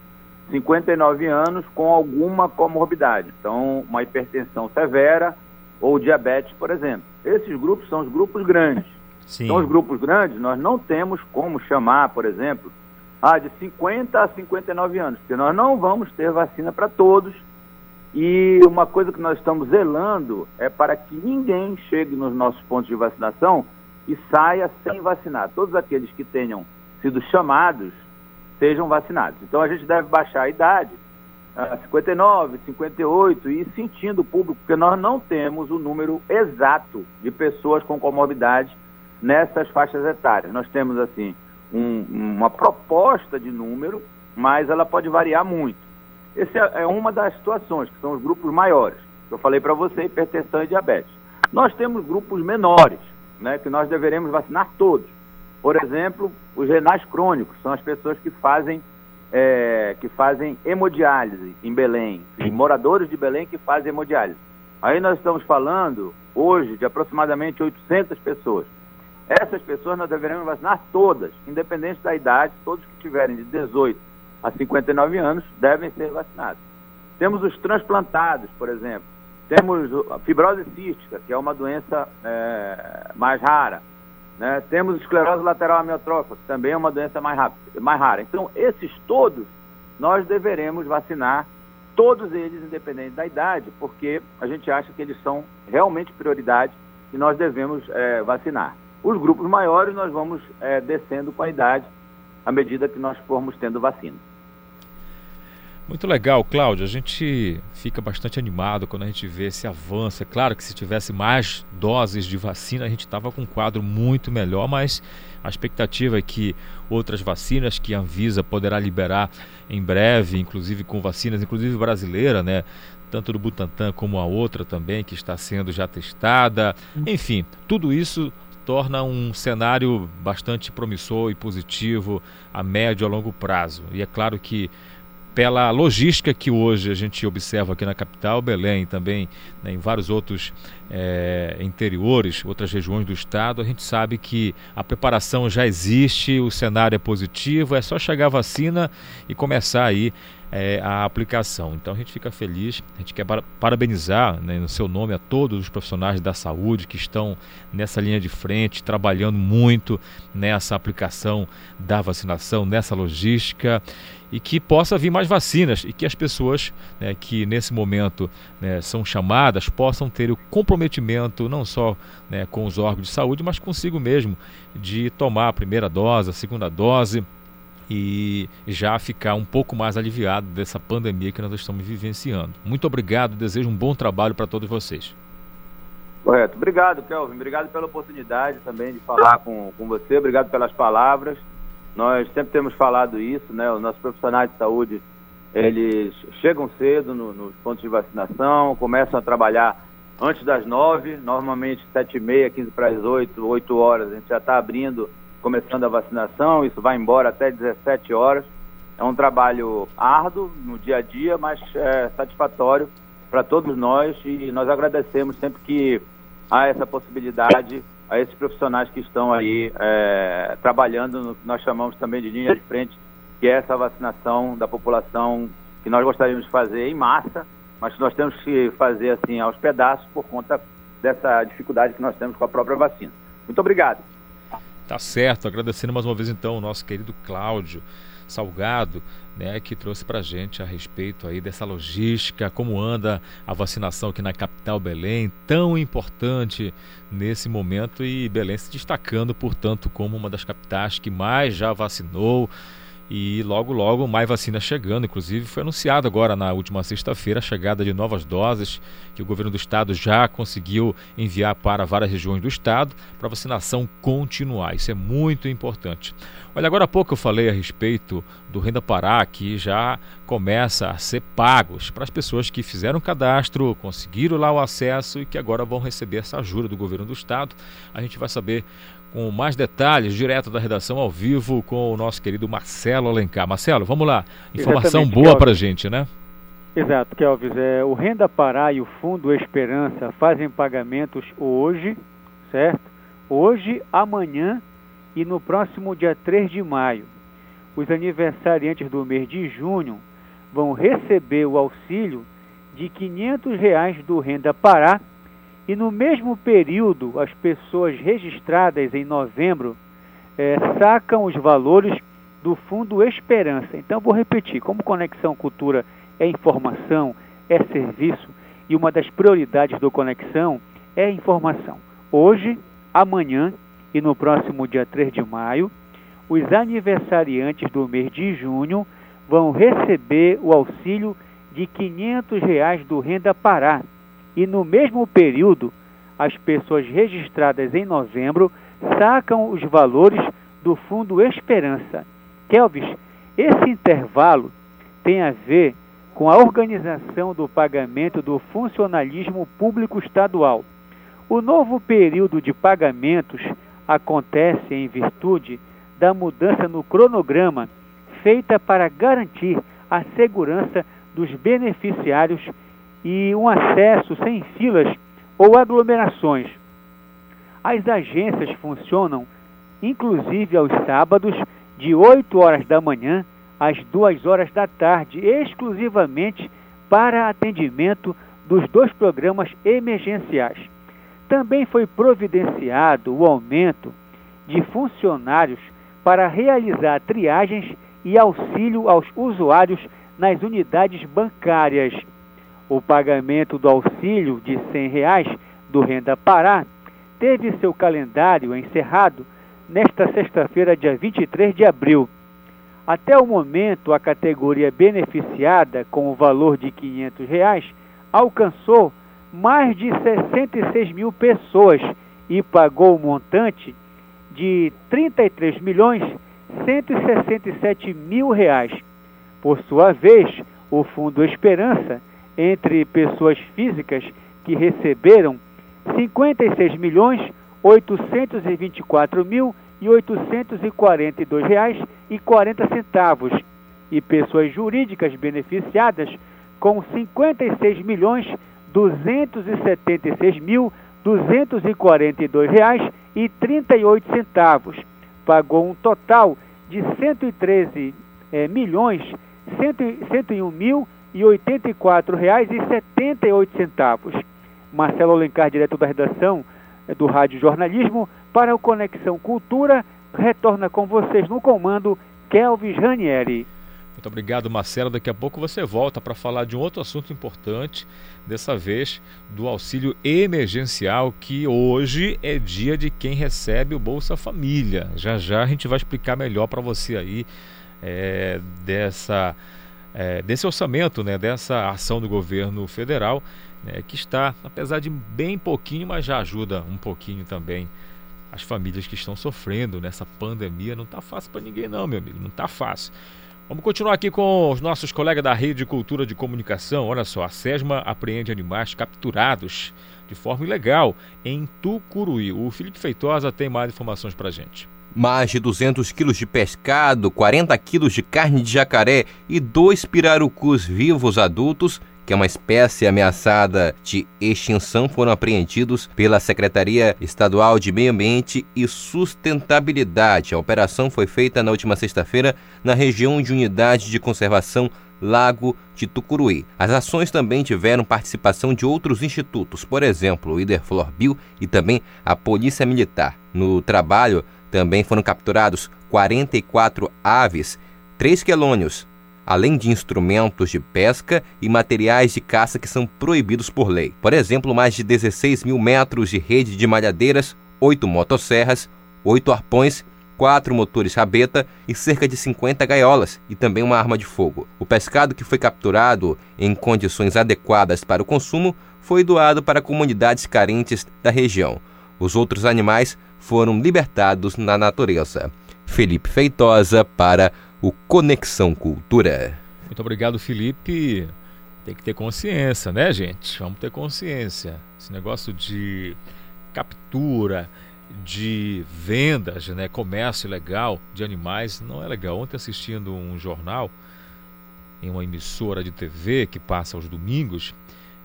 59 anos com alguma comorbidade. Então, uma hipertensão severa ou diabetes, por exemplo. Esses grupos são os grupos grandes. Sim. Então, os grupos grandes, nós não temos como chamar, por exemplo, ah, de 50 a 59 anos, porque nós não vamos ter vacina para todos e uma coisa que nós estamos zelando é para que ninguém chegue nos nossos pontos de vacinação e saia sem vacinar. Todos aqueles que tenham sido chamados sejam vacinados. Então a gente deve baixar a idade a 59, 58 e ir sentindo o público, porque nós não temos o número exato de pessoas com comorbidade nessas faixas etárias. Nós temos assim um, uma proposta de número, mas ela pode variar muito. Essa é, é uma das situações, que são os grupos maiores. Eu falei para você, hipertensão e diabetes. Nós temos grupos menores, né, que nós deveremos vacinar todos. Por exemplo, os renais crônicos, são as pessoas que fazem, é, que fazem hemodiálise em Belém, e moradores de Belém que fazem hemodiálise. Aí nós estamos falando, hoje, de aproximadamente 800 pessoas. Essas pessoas nós deveremos vacinar todas, independente da idade, todos que tiverem de 18 a 59 anos devem ser vacinados. Temos os transplantados, por exemplo. Temos a fibrose cística, que é uma doença é, mais rara. Né? Temos esclerose lateral amiotrófica, que também é uma doença mais, rápida, mais rara. Então, esses todos, nós deveremos vacinar, todos eles, independente da idade, porque a gente acha que eles são realmente prioridade e nós devemos é, vacinar. Os grupos maiores, nós vamos é, descendo com a idade à medida que nós formos tendo vacina. Muito legal, Cláudio. A gente fica bastante animado quando a gente vê esse avanço. É claro que se tivesse mais doses de vacina, a gente estava com um quadro muito melhor, mas a expectativa é que outras vacinas que a Anvisa poderá liberar em breve, inclusive com vacinas, inclusive brasileira, né? Tanto do Butantan como a outra também, que está sendo já testada. Enfim, tudo isso torna um cenário bastante promissor e positivo a médio e a longo prazo. E é claro que pela logística que hoje a gente observa aqui na capital, Belém, também né, em vários outros é, interiores, outras regiões do estado, a gente sabe que a preparação já existe, o cenário é positivo, é só chegar a vacina e começar aí é, a aplicação. Então a gente fica feliz, a gente quer parabenizar né, no seu nome a todos os profissionais da saúde que estão nessa linha de frente, trabalhando muito nessa aplicação da vacinação, nessa logística e que possa vir mais vacinas e que as pessoas né, que nesse momento né, são chamadas possam ter o comprometimento não só né, com os órgãos de saúde, mas consigo mesmo de tomar a primeira dose, a segunda dose e já ficar um pouco mais aliviado dessa pandemia que nós estamos vivenciando. Muito obrigado, desejo um bom trabalho para todos vocês. Correto. Obrigado, Kelvin. Obrigado pela oportunidade também de falar com, com você. Obrigado pelas palavras. Nós sempre temos falado isso, né? Os nossos profissionais de saúde, eles chegam cedo no, nos pontos de vacinação, começam a trabalhar antes das nove, normalmente sete e meia, quinze para as oito, oito horas, a gente já está abrindo começando a vacinação, isso vai embora até 17 horas. É um trabalho árduo no dia a dia, mas é satisfatório para todos nós e nós agradecemos sempre que há essa possibilidade a esses profissionais que estão aí é, trabalhando no que nós chamamos também de linha de frente, que é essa vacinação da população que nós gostaríamos de fazer em massa, mas que nós temos que fazer assim aos pedaços por conta dessa dificuldade que nós temos com a própria vacina. Muito obrigado. Tá certo, agradecendo mais uma vez então o nosso querido Cláudio Salgado, né, que trouxe para gente a respeito aí dessa logística, como anda a vacinação aqui na capital Belém, tão importante nesse momento e Belém se destacando, portanto, como uma das capitais que mais já vacinou. E logo, logo, mais vacina chegando. Inclusive, foi anunciado agora na última sexta-feira a chegada de novas doses que o governo do estado já conseguiu enviar para várias regiões do estado para vacinação continuar. Isso é muito importante. Olha, agora há pouco eu falei a respeito do Renda Pará, que já começa a ser pagos para as pessoas que fizeram cadastro, conseguiram lá o acesso e que agora vão receber essa ajuda do governo do estado. A gente vai saber com mais detalhes, direto da redação ao vivo, com o nosso querido Marcelo Alencar. Marcelo, vamos lá. Informação Exatamente, boa para a gente, né? Exato, Kelvis. É, o Renda Pará e o Fundo Esperança fazem pagamentos hoje, certo? Hoje, amanhã e no próximo dia 3 de maio. Os aniversariantes do mês de junho vão receber o auxílio de 500 reais do Renda Pará e no mesmo período, as pessoas registradas em novembro é, sacam os valores do Fundo Esperança. Então, vou repetir: como Conexão Cultura é informação, é serviço, e uma das prioridades do Conexão é informação. Hoje, amanhã e no próximo dia 3 de maio, os aniversariantes do mês de junho vão receber o auxílio de 500 reais do Renda Pará e no mesmo período, as pessoas registradas em novembro sacam os valores do Fundo Esperança. Kelvis, esse intervalo tem a ver com a organização do pagamento do funcionalismo público estadual. O novo período de pagamentos acontece em virtude da mudança no cronograma feita para garantir a segurança dos beneficiários e um acesso sem filas ou aglomerações. As agências funcionam inclusive aos sábados, de 8 horas da manhã às 2 horas da tarde, exclusivamente para atendimento dos dois programas emergenciais. Também foi providenciado o aumento de funcionários para realizar triagens e auxílio aos usuários nas unidades bancárias o pagamento do auxílio de 100 reais do Renda Pará teve seu calendário encerrado nesta sexta-feira, dia 23 de abril. Até o momento, a categoria beneficiada com o valor de 500 reais alcançou mais de 66 mil pessoas e pagou o montante de 33 milhões 167 mil reais. Por sua vez, o Fundo Esperança entre pessoas físicas que receberam 56 milhões 824.842,40 e pessoas jurídicas beneficiadas com 56 milhões 276 mil 242 reais e 38 centavos. Pagou um total de 113 é, milhões 101 mil e 84 reais e 78 centavos. Marcelo Alencar, diretor da redação é, do Rádio Jornalismo, para o Conexão Cultura, retorna com vocês no comando Kelvis Ranieri. Muito obrigado, Marcelo. Daqui a pouco você volta para falar de um outro assunto importante, dessa vez do auxílio emergencial, que hoje é dia de quem recebe o Bolsa Família. Já já a gente vai explicar melhor para você aí é, dessa, é, desse orçamento, né, dessa ação do governo federal, né, que está, apesar de bem pouquinho, mas já ajuda um pouquinho também as famílias que estão sofrendo nessa pandemia. Não está fácil para ninguém, não, meu amigo, não está fácil. Vamos continuar aqui com os nossos colegas da Rede de Cultura de Comunicação. Olha só, a SESMA apreende animais capturados de forma ilegal em Tucuruí. O Felipe Feitosa tem mais informações para gente. Mais de 200 quilos de pescado, 40 quilos de carne de jacaré e dois pirarucus vivos adultos que é uma espécie ameaçada de extinção, foram apreendidos pela Secretaria Estadual de Meio Ambiente e Sustentabilidade. A operação foi feita na última sexta-feira na região de unidade de conservação Lago de Tucuruí. As ações também tiveram participação de outros institutos, por exemplo, o Iderflor Bio e também a Polícia Militar. No trabalho também foram capturados 44 aves, 3 quelônios, além de instrumentos de pesca e materiais de caça que são proibidos por lei. Por exemplo, mais de 16 mil metros de rede de malhadeiras, oito motosserras, oito arpões, quatro motores rabeta e cerca de 50 gaiolas e também uma arma de fogo. O pescado que foi capturado em condições adequadas para o consumo foi doado para comunidades carentes da região. Os outros animais foram libertados na natureza. Felipe Feitosa para o Conexão Cultura. Muito obrigado, Felipe. Tem que ter consciência, né, gente? Vamos ter consciência. Esse negócio de captura, de vendas, né, comércio legal de animais não é legal. Ontem assistindo um jornal em uma emissora de TV que passa aos domingos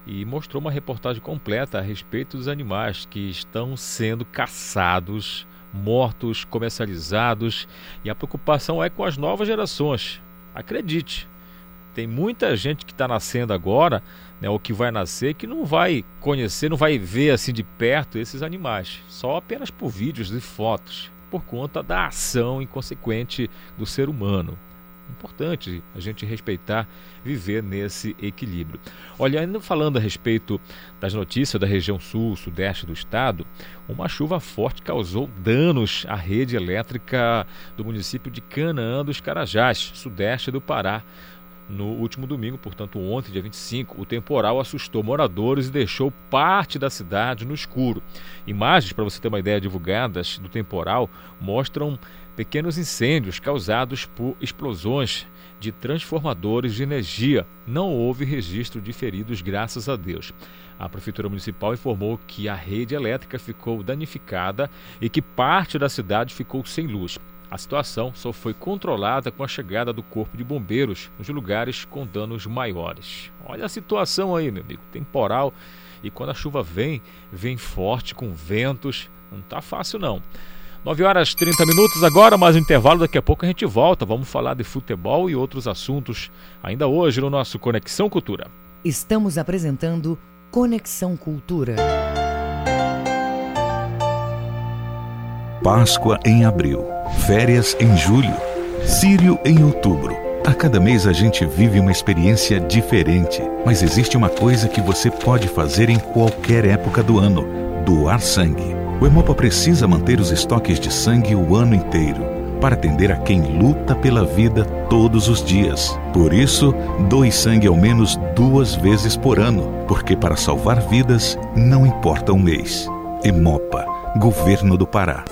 e mostrou uma reportagem completa a respeito dos animais que estão sendo caçados mortos, comercializados, e a preocupação é com as novas gerações. Acredite, tem muita gente que está nascendo agora, né, ou que vai nascer, que não vai conhecer, não vai ver assim de perto esses animais, só apenas por vídeos e fotos, por conta da ação inconsequente do ser humano importante a gente respeitar, viver nesse equilíbrio. Olha, ainda falando a respeito das notícias da região sul, sudeste do estado, uma chuva forte causou danos à rede elétrica do município de Canaã dos Carajás, sudeste do Pará. No último domingo, portanto ontem, dia 25, o temporal assustou moradores e deixou parte da cidade no escuro. Imagens, para você ter uma ideia, divulgadas do temporal mostram pequenos incêndios causados por explosões de transformadores de energia. Não houve registro de feridos, graças a Deus. A Prefeitura Municipal informou que a rede elétrica ficou danificada e que parte da cidade ficou sem luz. A situação só foi controlada com a chegada do Corpo de Bombeiros nos lugares com danos maiores. Olha a situação aí, meu amigo. Temporal e quando a chuva vem, vem forte com ventos. Não tá fácil não. 9 horas 30 minutos agora, mais um intervalo. Daqui a pouco a gente volta. Vamos falar de futebol e outros assuntos ainda hoje no nosso Conexão Cultura. Estamos apresentando Conexão Cultura. Páscoa em abril, férias em julho, Sírio em outubro. A cada mês a gente vive uma experiência diferente, mas existe uma coisa que você pode fazer em qualquer época do ano: doar sangue. O Hemopa precisa manter os estoques de sangue o ano inteiro para atender a quem luta pela vida todos os dias. Por isso, doe sangue ao menos duas vezes por ano, porque para salvar vidas não importa o um mês. Hemopa, Governo do Pará.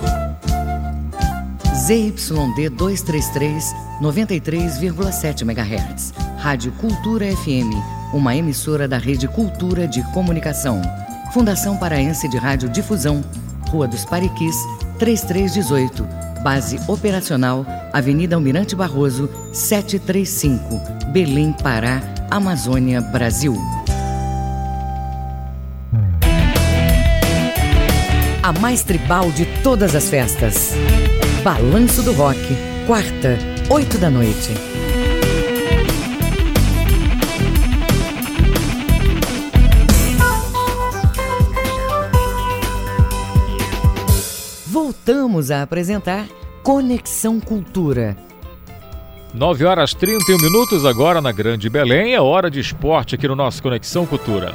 ZYD 233, 93,7 MHz. Rádio Cultura FM, uma emissora da Rede Cultura de Comunicação. Fundação Paraense de Rádio Difusão Rua dos Pariquis, 3318. Base operacional, Avenida Almirante Barroso, 735, Belém, Pará, Amazônia, Brasil. A mais tribal de todas as festas. Balanço do Rock, quarta, 8 da noite. Voltamos a apresentar Conexão Cultura. 9 horas 31 minutos agora na Grande Belém. É hora de esporte aqui no nosso Conexão Cultura.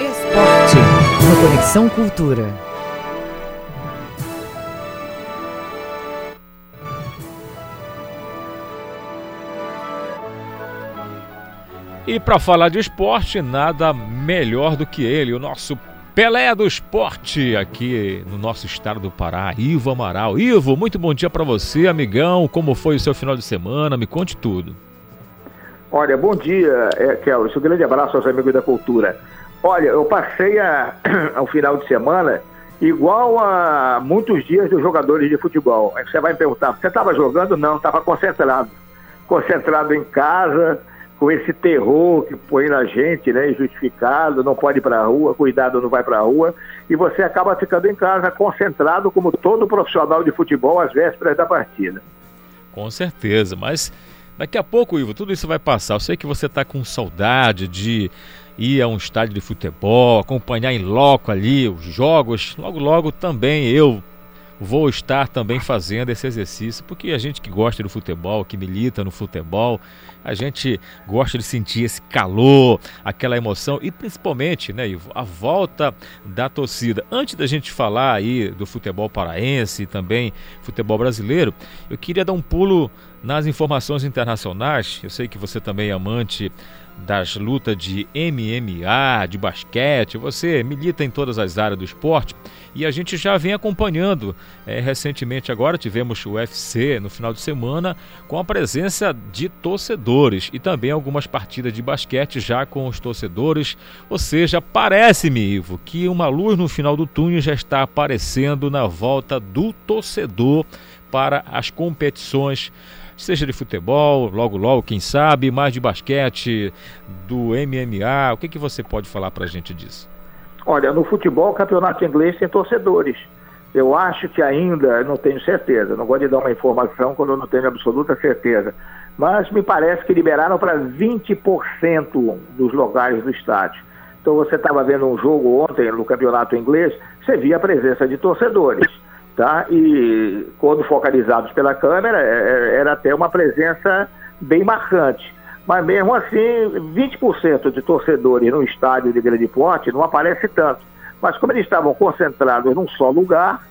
Esporte no Conexão Cultura. E para falar de esporte, nada melhor do que ele, o nosso Pelé do esporte aqui no nosso estado do Pará, Ivo Amaral. Ivo, muito bom dia para você, amigão. Como foi o seu final de semana? Me conte tudo. Olha, bom dia, é, Kelly. Um grande abraço aos amigos da cultura. Olha, eu passei a, ao final de semana igual a muitos dias dos jogadores de futebol. Aí você vai me perguntar, você estava jogando? Não, estava concentrado. Concentrado em casa, com esse terror que põe na gente, né, injustificado, não pode ir para a rua, cuidado, não vai para a rua, e você acaba ficando em casa concentrado como todo profissional de futebol às vésperas da partida. Com certeza, mas daqui a pouco, Ivo, tudo isso vai passar. Eu sei que você está com saudade de ir a um estádio de futebol, acompanhar em loco ali os jogos. Logo, logo também eu vou estar também fazendo esse exercício, porque a gente que gosta do futebol, que milita no futebol, a gente gosta de sentir esse calor, aquela emoção e principalmente, né, Ivo, a volta da torcida. Antes da gente falar aí do futebol paraense e também futebol brasileiro, eu queria dar um pulo nas informações internacionais. Eu sei que você também é amante das lutas de MMA, de basquete, você milita em todas as áreas do esporte e a gente já vem acompanhando. É, recentemente, agora tivemos o UFC no final de semana com a presença de torcedores e também algumas partidas de basquete já com os torcedores. Ou seja, parece-me, Ivo, que uma luz no final do túnel já está aparecendo na volta do torcedor para as competições seja de futebol, logo logo, quem sabe, mais de basquete, do MMA. O que, que você pode falar para a gente disso? Olha, no futebol, o campeonato inglês tem torcedores. Eu acho que ainda, não tenho certeza, não gosto de dar uma informação quando eu não tenho absoluta certeza, mas me parece que liberaram para 20% dos lugares do estádio. Então você estava vendo um jogo ontem no campeonato inglês, você via a presença de torcedores tá? E quando focalizados pela câmera, é, é, era até uma presença bem marcante. Mas mesmo assim, 20% de torcedores no estádio de grande porte não aparece tanto. Mas como eles estavam concentrados num só lugar,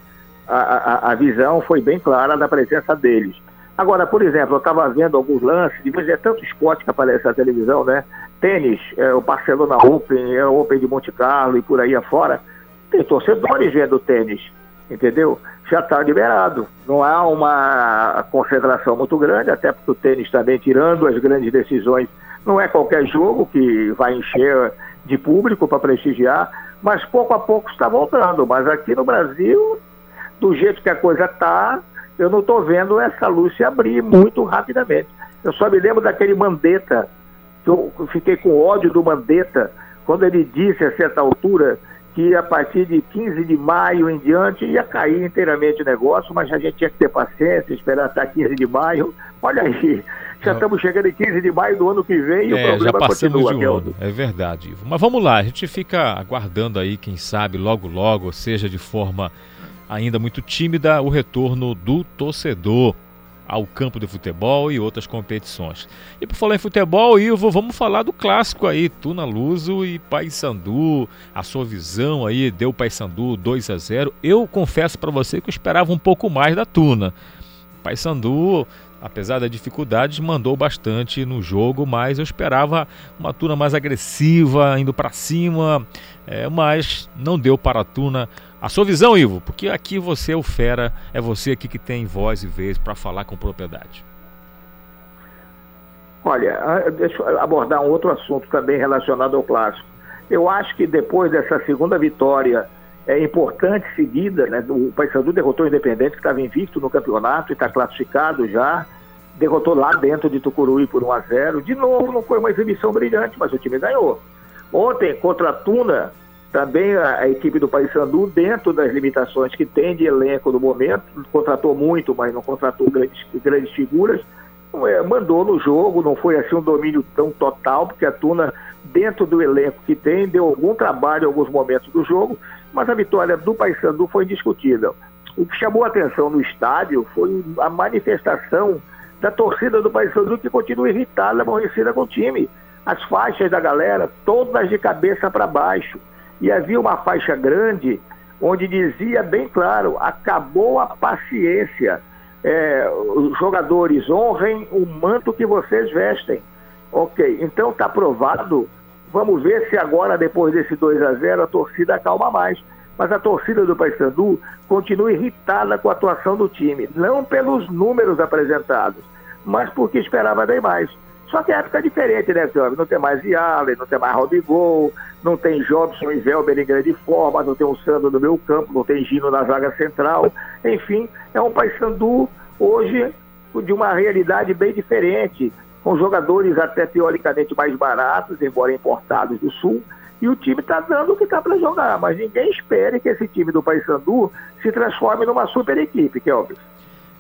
a, a, a visão foi bem clara da presença deles. Agora, por exemplo, eu estava vendo alguns lances, de vez é tanto esporte que aparece na televisão, né? Tênis, é, o Barcelona Open, é o Open de Monte Carlo e por aí afora. Tem torcedores vendo tênis entendeu? Já está liberado. Não há uma concentração muito grande, até porque o tênis também, tirando as grandes decisões, não é qualquer jogo que vai encher de público para prestigiar, mas pouco a pouco está voltando. Mas aqui no Brasil, do jeito que a coisa está, eu não estou vendo essa luz se abrir muito rapidamente. Eu só me lembro daquele Mandetta, que eu fiquei com ódio do Mandetta, quando ele disse a certa altura que a partir de 15 de maio em diante ia cair inteiramente o negócio, mas a gente tinha que ter paciência, esperar até 15 de maio. Olha aí, já estamos chegando em 15 de maio do ano que vem e é, o problema já continua. De ano. É verdade, Ivo. Mas vamos lá, a gente fica aguardando aí, quem sabe, logo logo, seja de forma ainda muito tímida, o retorno do torcedor ao campo de futebol e outras competições. E por falar em futebol, Ivo, vamos falar do clássico aí, Tuna Luso e Paysandu. A sua visão aí deu Paysandu 2 a 0. Eu confesso para você que eu esperava um pouco mais da Tuna. Paysandu apesar das dificuldades, mandou bastante no jogo, mas eu esperava uma Tuna mais agressiva, indo para cima, é, mas não deu para a Tuna a sua visão, Ivo, porque aqui você é o fera, é você aqui que tem voz e vez para falar com propriedade. Olha, deixa eu abordar um outro assunto também relacionado ao clássico. Eu acho que depois dessa segunda vitória é, importantes seguidas. Né? O Paysandu derrotou o Independente, que estava invicto no campeonato e está classificado já. Derrotou lá dentro de Tucuruí por 1 a 0 De novo, não foi uma exibição brilhante, mas o time ganhou. Ontem, contra a Tuna, também a, a equipe do Paysandu, dentro das limitações que tem de elenco no momento, contratou muito, mas não contratou grandes, grandes figuras, é, mandou no jogo, não foi assim um domínio tão total, porque a Tuna, dentro do elenco que tem, deu algum trabalho em alguns momentos do jogo, mas a vitória do Paysandu foi indiscutível. O que chamou a atenção no estádio foi a manifestação da torcida do Paysandu que continua irritada, aborrecida com o time. As faixas da galera, todas de cabeça para baixo. E havia uma faixa grande onde dizia bem claro: acabou a paciência. É, os jogadores honrem o manto que vocês vestem. Ok, então está aprovado. Vamos ver se agora, depois desse 2 a 0 a torcida acalma mais. Mas a torcida do Paysandu continua irritada com a atuação do time, não pelos números apresentados, mas porque esperava bem mais. Só que a época é diferente, né, Silvio? Não tem mais Yalen, não tem mais Robigol, não tem Jobson e Velber em grande forma, não tem o Sandro no meu campo, não tem Gino na zaga central. Enfim, é um Paysandu hoje de uma realidade bem diferente, com jogadores até teoricamente mais baratos, embora importados do Sul, e o time está dando o que está para jogar, mas ninguém espere que esse time do Paysandu se transforme numa super equipe, Kelvis.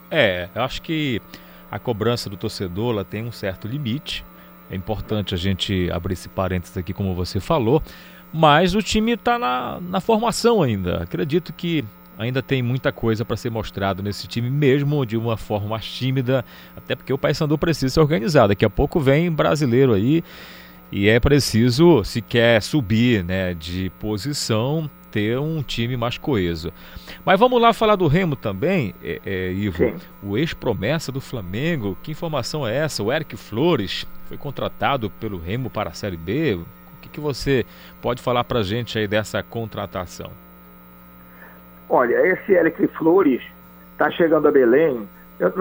É, eu acho que a cobrança do torcedor ela tem um certo limite. É importante a gente abrir esse parênteses aqui, como você falou. Mas o time está na, na formação ainda. Acredito que ainda tem muita coisa para ser mostrado nesse time, mesmo de uma forma mais tímida, até porque o Paysandu precisa ser organizado. Daqui a pouco vem brasileiro aí e é preciso, se quer subir né, de posição, ter um time mais coeso. Mas vamos lá falar do Remo também, é, é, Ivo. Sim. O ex-promessa do Flamengo, que informação é essa? O Eric Flores foi contratado pelo Remo para a Série B. O que, que você pode falar para a gente aí dessa contratação? Olha, esse Eric Flores está chegando a Belém,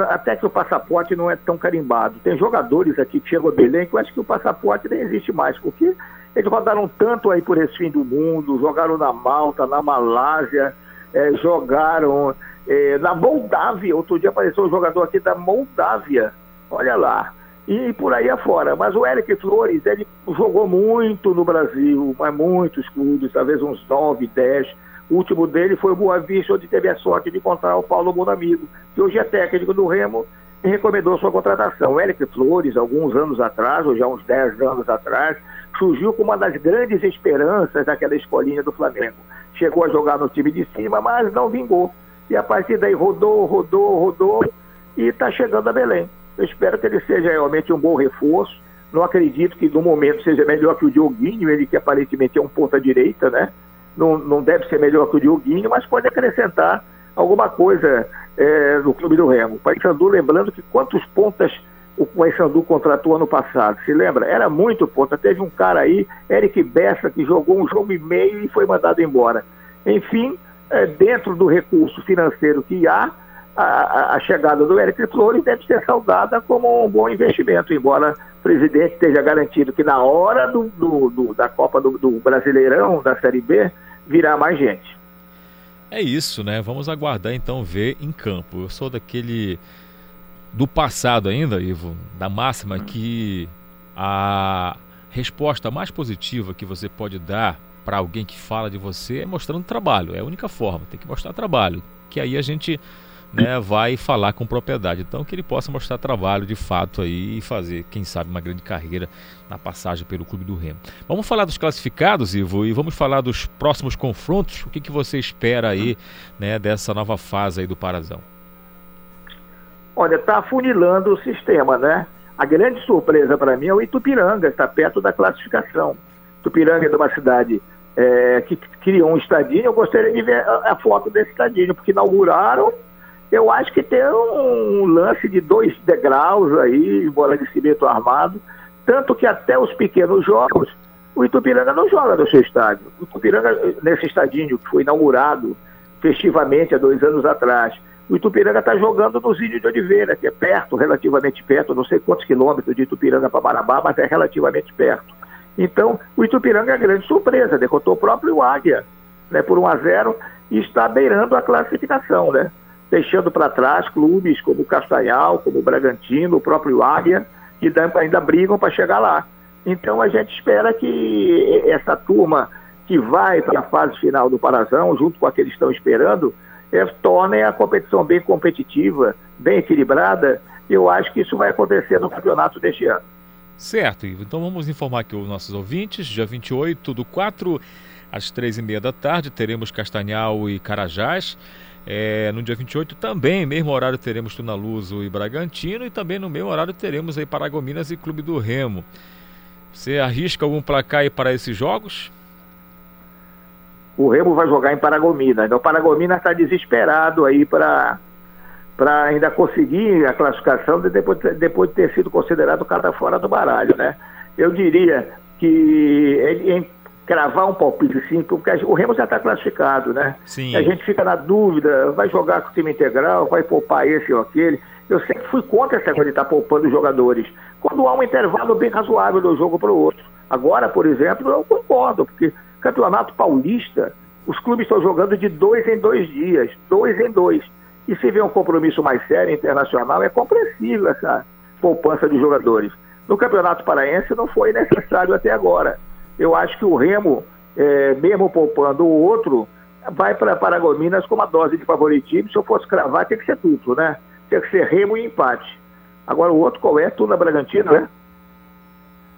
até que o passaporte não é tão carimbado. Tem jogadores aqui que chegam a Belém que eu acho que o passaporte nem existe mais, porque eles rodaram tanto aí por esse fim do mundo, jogaram na Malta, na Malásia, é, jogaram é, na Moldávia. Outro dia apareceu um jogador aqui da Moldávia, olha lá. E por aí afora. Mas o Eric Flores, ele jogou muito no Brasil, mas muitos clubes, talvez uns 9, 10. O último dele foi o Boa Vista, onde teve a sorte de encontrar o Paulo Bonamigo, que hoje é técnico do Remo e recomendou sua contratação. O Eric Flores, alguns anos atrás, ou já uns 10 anos atrás, surgiu como uma das grandes esperanças daquela escolinha do Flamengo. Chegou a jogar no time de cima, mas não vingou. E a partir daí rodou, rodou, rodou e está chegando a Belém. Eu espero que ele seja realmente um bom reforço. Não acredito que no momento seja melhor que o Dioguinho, ele que aparentemente é um ponta-direita, né? Não, não deve ser melhor que o Dioguinho, mas pode acrescentar alguma coisa é, no clube do Remo. O Paysandu, lembrando que quantos pontas o Paysandu contratou ano passado, se lembra? Era muito ponta. Teve um cara aí, Eric Bessa, que jogou um jogo e meio e foi mandado embora. Enfim, é, dentro do recurso financeiro que há, a, a, chegada do Eric Flores deve ser saudada como um bom investimento, embora o presidente esteja garantido que na hora do, do, do da Copa do, do Brasileirão, da Série B, virá mais gente. É isso, né? Vamos aguardar então ver em campo. Eu sou daquele do passado ainda, Ivo, da máxima que a resposta mais positiva que você pode dar para alguém que fala de você é mostrando trabalho. É a única forma, tem que mostrar trabalho. Que aí a gente né, vai falar com propriedade. Então, que ele possa mostrar trabalho de fato aí e fazer, quem sabe, uma grande carreira na passagem pelo Clube do Remo. Vamos falar dos classificados, Ivo, e vamos falar dos próximos confrontos. O que, que você espera aí né, dessa nova fase aí do Parazão? Olha, está afunilando o sistema, né? A grande surpresa para mim é o Itupiranga, está perto da classificação. Itupiranga é de uma cidade é, que criou um estadinho. Eu gostaria de ver a, a, foto desse estadinho, porque inauguraram. Eu acho que tem um, lance de dois degraus aí, bola de cimento armado. Tanto que até os pequenos jogos, o Itupiranga não joga no seu estádio. O Itupiranga, nesse estadinho que foi inaugurado festivamente há dois anos atrás, o Itupiranga está jogando no Zílio de Oliveira, que é perto, relativamente perto, não sei quantos quilômetros de Itupiranga para Marabá, mas é relativamente perto. Então, o Itupiranga é grande surpresa, derrotou o próprio Águia né, por 1 a 0 e está beirando a classificação, né? Deixando para trás clubes como o Castanhal, como o Bragantino, o próprio Águia, que ainda brigam para chegar lá. Então a gente espera que essa turma que vai para a fase final do Parazão, junto com aqueles que estão esperando, é, tornem a competição bem competitiva, bem equilibrada. Eu acho que isso vai acontecer no campeonato deste ano. Certo, Então vamos informar aqui os nossos ouvintes. Dia 28 do 4, às três e meia da tarde, teremos Castanhal e Carajás. É, no dia 28 também, mesmo horário, teremos Tunaluso e Bragantino. E também no mesmo horário teremos aí Paragominas e Clube do Remo. Você arrisca algum placar aí para esses jogos? O Remo vai jogar em Paragominas. Então, o Paragominas está desesperado aí para para ainda conseguir a classificação de depois, depois de ter sido considerado cada fora do baralho, né? Eu diria que em cravar um palpite sim, porque o Remo já está classificado, né? Sim. A gente fica na dúvida, vai jogar com o time integral, vai poupar esse ou aquele. Eu sempre fui contra essa coisa de estar tá poupando os jogadores. Quando há um intervalo bem razoável do jogo para o outro. Agora, por exemplo, eu concordo, porque campeonato paulista, os clubes estão jogando de dois em dois dias, dois em dois. E se vê um compromisso mais sério internacional, é compreensível essa poupança de jogadores. No Campeonato Paraense não foi necessário até agora. Eu acho que o Remo, é, mesmo poupando o outro, vai para Paragominas com uma dose de favoritismo. Se eu fosse cravar, tem que ser duplo, né? Tem que ser Remo e empate. Agora o outro qual é? Tuna Bragantino, né?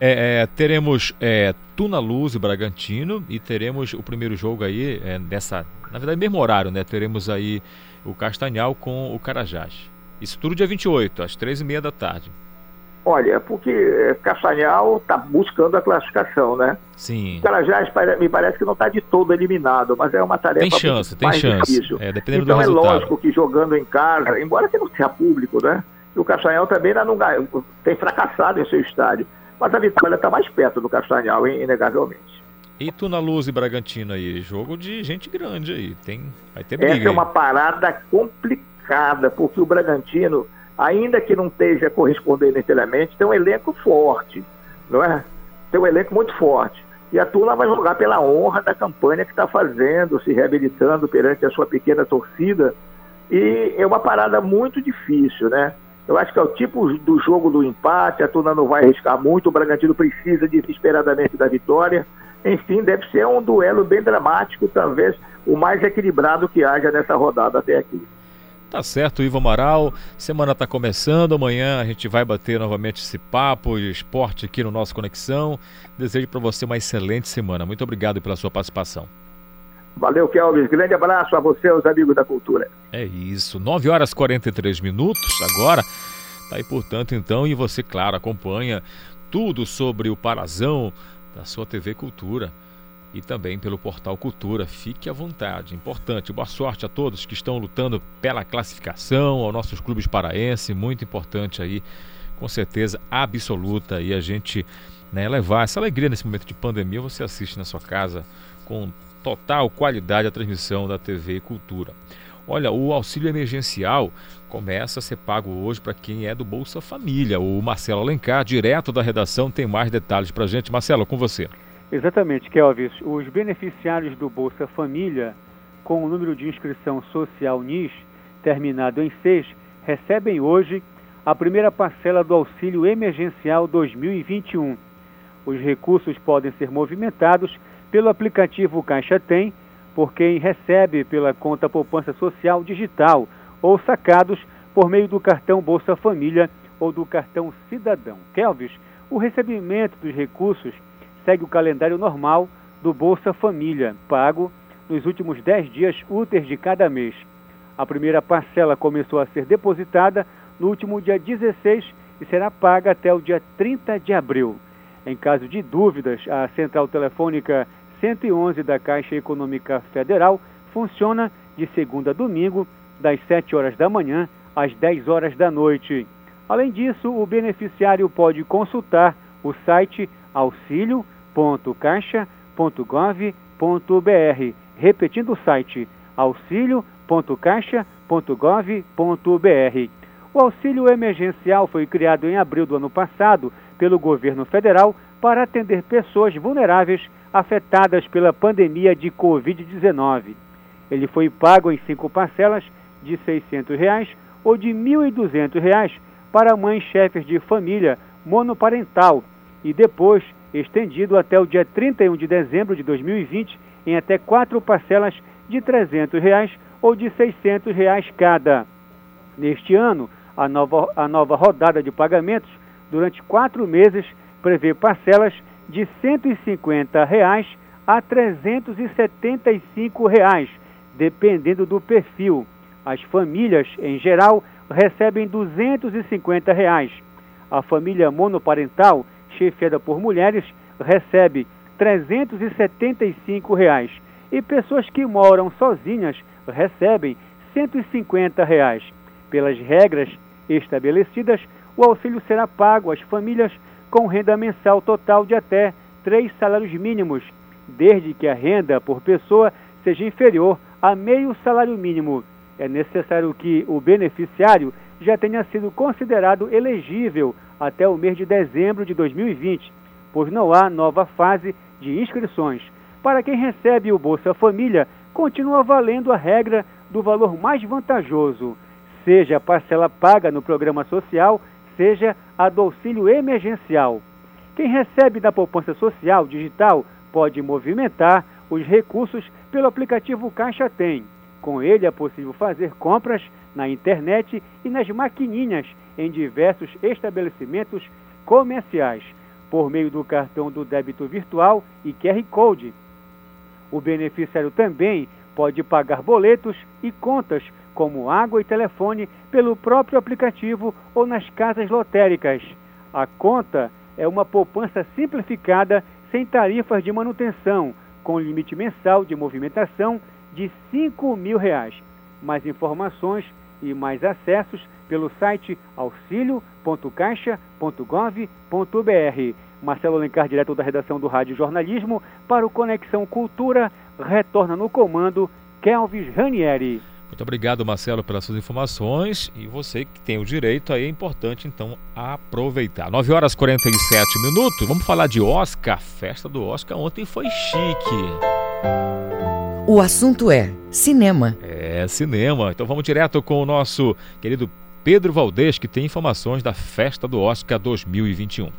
É, é, teremos é, Tuna Luz e Bragantino e teremos o primeiro jogo aí é, nessa, na verdade, mesmo horário, né? Teremos aí o Castanhal com o Carajás. Isso tudo dia 28, às três e meia da tarde. Olha, porque eh, Castanhal está buscando a classificação, né? Sim. O Carajás me parece que não está de todo eliminado, mas é uma tarefa tem chance, tem chance. difícil. É, dependendo então do é resultado. lógico que jogando em casa, embora que não seja público, né? O Castanhal também não tem fracassado em seu estádio. Mas a vitória está mais perto do Castanhal, inegavelmente. E tu na Luz e Bragantino aí, jogo de gente grande aí, tem, vai ter briga. Essa é uma parada complicada, porque o Bragantino, ainda que não esteja correspondendo inteiramente, tem um elenco forte, não é? Tem um elenco muito forte. E a Tuna vai jogar pela honra da campanha que está fazendo, se reabilitando perante a sua pequena torcida. E é uma parada muito difícil, né? Eu acho que é o tipo do jogo do empate, a Tuna não vai arriscar muito, o Bragantino precisa desesperadamente da vitória. Enfim, deve ser um duelo bem dramático, talvez o mais equilibrado que haja nessa rodada até aqui. Tá certo, Ivo Amaral. Semana está começando. Amanhã a gente vai bater novamente esse papo de esporte aqui no nosso Conexão. Desejo para você uma excelente semana. Muito obrigado pela sua participação. Valeu, Kelvis. Grande abraço a você, os amigos da cultura. É isso. 9 horas e 43 minutos agora. Tá aí, portanto, então, e você, claro, acompanha tudo sobre o Parazão da sua TV Cultura e também pelo portal Cultura. Fique à vontade. Importante. Boa sorte a todos que estão lutando pela classificação, aos nossos clubes paraenses. Muito importante aí, com certeza absoluta. E a gente né, levar essa alegria nesse momento de pandemia. Você assiste na sua casa com total qualidade a transmissão da TV Cultura. Olha, o auxílio emergencial começa a ser pago hoje para quem é do Bolsa Família. O Marcelo Alencar, direto da redação, tem mais detalhes para a gente. Marcelo, com você. Exatamente, Kelvis. Os beneficiários do Bolsa Família, com o número de inscrição social NIS terminado em 6, recebem hoje a primeira parcela do auxílio emergencial 2021. Os recursos podem ser movimentados pelo aplicativo Caixa Tem por quem recebe pela conta poupança social digital ou sacados por meio do cartão Bolsa Família ou do cartão Cidadão. Kelvis, o recebimento dos recursos segue o calendário normal do Bolsa Família, pago nos últimos 10 dias úteis de cada mês. A primeira parcela começou a ser depositada no último dia 16 e será paga até o dia 30 de abril. Em caso de dúvidas, a central telefônica 111 da Caixa Econômica Federal funciona de segunda a domingo, das 7 horas da manhã às 10 horas da noite. Além disso, o beneficiário pode consultar o site auxilio.caixa.gov.br, repetindo o site auxilio.caixa.gov.br. O auxílio emergencial foi criado em abril do ano passado pelo governo federal para atender pessoas vulneráveis afetadas pela pandemia de Covid-19. Ele foi pago em cinco parcelas de 600 reais ou de 1.200 reais para mães chefes de família monoparental e depois estendido até o dia 31 de dezembro de 2020 em até quatro parcelas de 300 reais ou de 600 reais cada. Neste ano, a nova, a nova rodada de pagamentos durante quatro meses prevê parcelas de 150 reais a 375 reais, dependendo do perfil. As famílias, em geral, recebem 250 reais. A família monoparental, chefiada por mulheres, recebe 375 reais. E pessoas que moram sozinhas recebem 150 reais. Pelas regras estabelecidas, o auxílio será pago às famílias com renda mensal total de até três salários mínimos, desde que a renda por pessoa seja inferior a meio salário mínimo. É necessário que o beneficiário já tenha sido considerado elegível até o mês de dezembro de 2020, pois não há nova fase de inscrições. Para quem recebe o Bolsa Família, continua valendo a regra do valor mais vantajoso, seja a parcela paga no programa social, seja a do auxílio emergencial. Quem recebe da poupança social digital pode movimentar os recursos pelo aplicativo Caixa Tem. Com ele é possível fazer compras na internet e nas maquininhas em diversos estabelecimentos comerciais, por meio do cartão do débito virtual e QR Code. O beneficiário também pode pagar boletos e contas, como água e telefone, pelo próprio aplicativo ou nas casas lotéricas. A conta é uma poupança simplificada sem tarifas de manutenção, com limite mensal de movimentação de 5 mil reais. Mais informações e mais acessos pelo site auxilio.caixa.gov.br. Marcelo Alencar, direto da redação do Rádio Jornalismo, para o Conexão Cultura, retorna no comando Kelvis Ranieri. Muito obrigado, Marcelo, pelas suas informações. E você que tem o direito aí, é importante então aproveitar. 9 horas e 47 minutos. Vamos falar de Oscar. A festa do Oscar ontem foi chique. O assunto é cinema. É, cinema. Então vamos direto com o nosso querido Pedro Valdez, que tem informações da festa do Oscar 2021.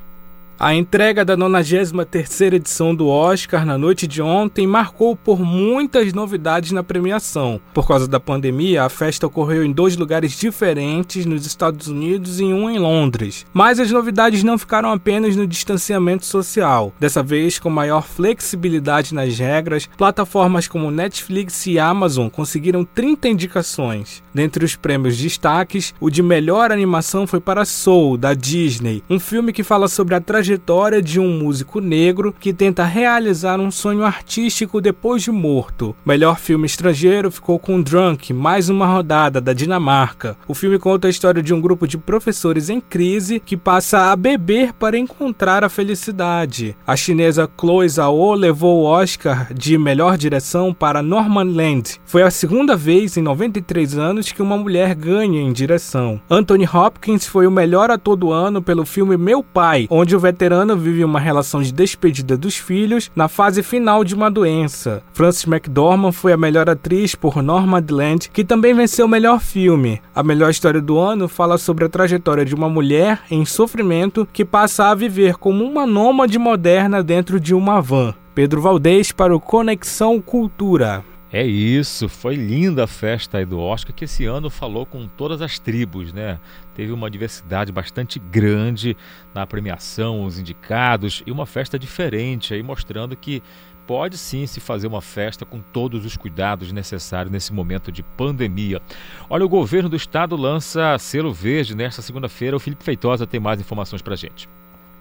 A entrega da 93ª edição do Oscar na noite de ontem marcou por muitas novidades na premiação. Por causa da pandemia, a festa ocorreu em dois lugares diferentes nos Estados Unidos e um em Londres. Mas as novidades não ficaram apenas no distanciamento social. Dessa vez, com maior flexibilidade nas regras, plataformas como Netflix e Amazon conseguiram 30 indicações. Dentre os prêmios destaques, o de melhor animação foi para Soul, da Disney, um filme que fala sobre a trajetória trajetória de um músico negro que tenta realizar um sonho artístico depois de morto. Melhor filme estrangeiro ficou com Drunk, mais uma rodada da Dinamarca. O filme conta a história de um grupo de professores em crise que passa a beber para encontrar a felicidade. A chinesa Chloe Zhao levou o Oscar de melhor direção para Norman Land. Foi a segunda vez em 93 anos que uma mulher ganha em direção. Anthony Hopkins foi o melhor ator do ano pelo filme Meu Pai, onde o veterano vive uma relação de despedida dos filhos na fase final de uma doença. Frances McDormand foi a melhor atriz por Nomadland, que também venceu o melhor filme. A melhor história do ano fala sobre a trajetória de uma mulher em sofrimento que passa a viver como uma nômade moderna dentro de uma van. Pedro Valdez para o Conexão Cultura. É isso, foi linda a festa aí do Oscar, que esse ano falou com todas as tribos, né? Teve uma diversidade bastante grande na premiação, os indicados, e uma festa diferente aí, mostrando que pode sim se fazer uma festa com todos os cuidados necessários nesse momento de pandemia. Olha, o governo do estado lança selo verde nesta segunda-feira. O Felipe Feitosa tem mais informações para gente.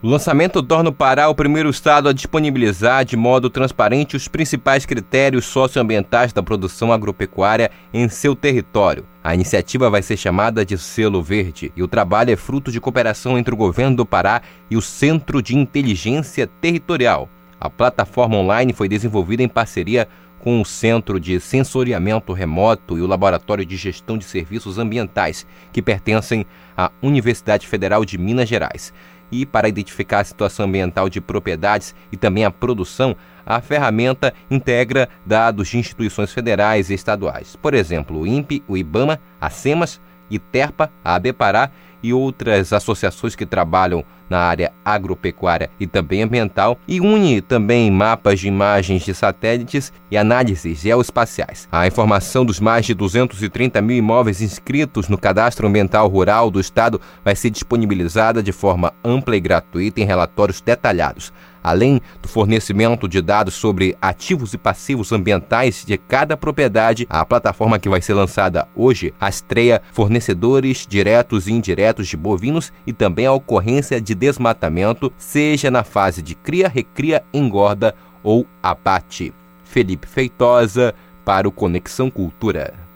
O lançamento torna o Pará o primeiro estado a disponibilizar de modo transparente os principais critérios socioambientais da produção agropecuária em seu território. A iniciativa vai ser chamada de Selo Verde e o trabalho é fruto de cooperação entre o governo do Pará e o Centro de Inteligência Territorial. A plataforma online foi desenvolvida em parceria com o Centro de Sensoriamento Remoto e o Laboratório de Gestão de Serviços Ambientais, que pertencem à Universidade Federal de Minas Gerais. E para identificar a situação ambiental de propriedades e também a produção, a ferramenta integra dados de instituições federais e estaduais. Por exemplo, o INPE, o IBAMA, a SEMAS, ITERPA, a ABPará e outras associações que trabalham na área agropecuária e também ambiental e une também mapas de imagens de satélites e análises geoespaciais. A informação dos mais de 230 mil imóveis inscritos no Cadastro Ambiental Rural do Estado vai ser disponibilizada de forma ampla e gratuita em relatórios detalhados além do fornecimento de dados sobre ativos e passivos ambientais de cada propriedade, a plataforma que vai ser lançada hoje rastreia fornecedores diretos e indiretos de bovinos e também a ocorrência de desmatamento, seja na fase de cria, recria, engorda ou abate. Felipe Feitosa para o Conexão Cultura.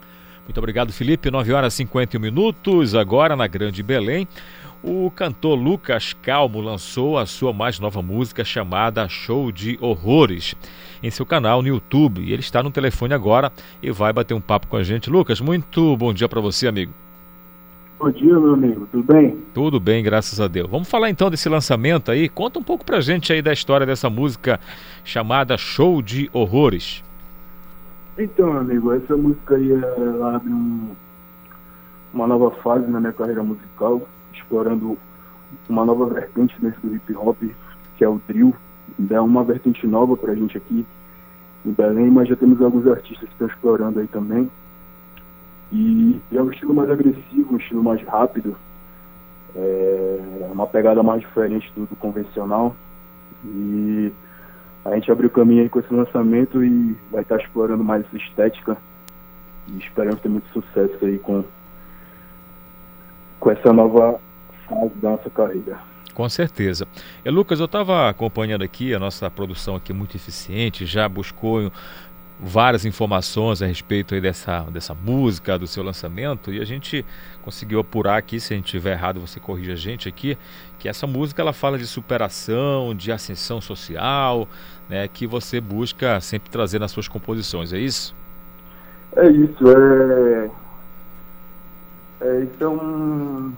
Muito obrigado, Felipe. 9 horas e 51 minutos, agora na Grande Belém. O cantor Lucas Calmo lançou a sua mais nova música chamada Show de Horrores em seu canal no YouTube. E ele está no telefone agora e vai bater um papo com a gente. Lucas, muito bom dia para você, amigo. Bom dia, meu amigo. Tudo bem? Tudo bem, graças a Deus. Vamos falar então desse lançamento aí. Conta um pouco pra gente aí da história dessa música chamada Show de Horrores. Então, amigo, essa música aí ela abre um, uma nova fase na minha carreira musical explorando uma nova vertente dentro do hip hop, que é o drill. É uma vertente nova para a gente aqui em Belém, mas já temos alguns artistas que estão explorando aí também. E é um estilo mais agressivo, um estilo mais rápido, é uma pegada mais diferente do, do convencional. E a gente abriu o caminho aí com esse lançamento e vai estar explorando mais essa estética. E esperamos ter muito sucesso aí com, com essa nova fase da nossa carreira. Com certeza. E, Lucas, eu estava acompanhando aqui, a nossa produção aqui é muito eficiente, já buscou várias informações a respeito aí dessa, dessa música, do seu lançamento, e a gente conseguiu apurar aqui, se a gente estiver errado, você corrija a gente aqui, que essa música ela fala de superação, de ascensão social, né, que você busca sempre trazer nas suas composições, é isso? É isso, é é, isso é um,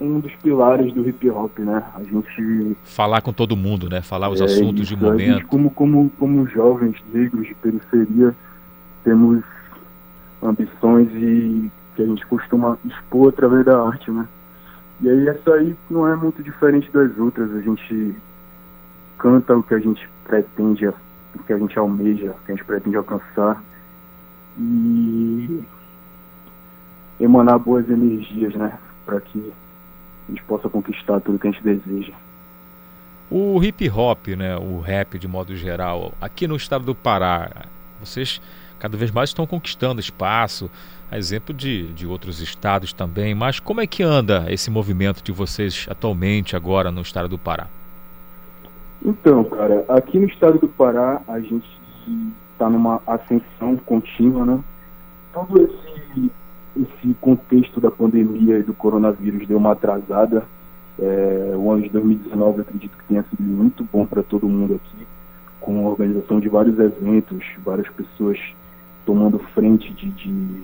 um dos pilares do hip hop, né? A gente falar com todo mundo, né? Falar os é, assuntos isso, de momento. Gente, como como como jovens negros de periferia temos ambições e que a gente costuma expor através da arte, né? E aí essa aí não é muito diferente das outras. A gente canta o que a gente pretende, o que a gente almeja, o que a gente pretende alcançar. E emanar boas energias, né? Para que a gente possa conquistar tudo que a gente deseja. O hip hop, né, o rap de modo geral, aqui no estado do Pará, vocês cada vez mais estão conquistando espaço, a exemplo de, de outros estados também, mas como é que anda esse movimento de vocês atualmente, agora no estado do Pará? Então, cara, aqui no estado do Pará a gente está numa ascensão contínua, né? Todo esse esse contexto da pandemia e do coronavírus deu uma atrasada. É, o ano de 2019 acredito que tenha sido muito bom para todo mundo aqui, com a organização de vários eventos, várias pessoas tomando frente de, de,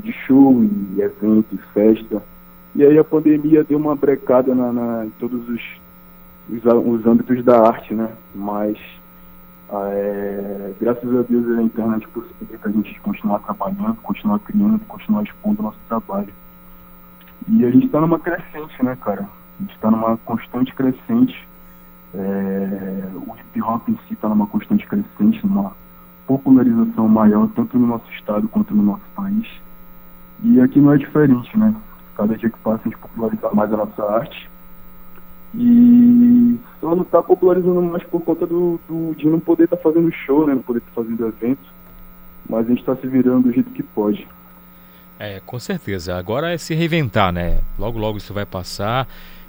de show e evento e festa. E aí a pandemia deu uma brecada na, na em todos os, os, os âmbitos da arte, né? Mas é, graças a Deus a internet possibilita a gente continuar trabalhando, continuar criando, continuar expondo o nosso trabalho. E a gente está numa crescente, né, cara? A gente está numa constante crescente. É, o hip hop em si está numa constante crescente, numa popularização maior, tanto no nosso estado quanto no nosso país. E aqui não é diferente, né? Cada dia que passa a gente populariza mais a nossa arte e só não está popularizando mais por conta do, do de não poder estar tá fazendo show, né? Não poder estar tá fazendo evento. Mas a gente está se virando do jeito que pode. É, com certeza. Agora é se reinventar, né? Logo, logo isso vai passar.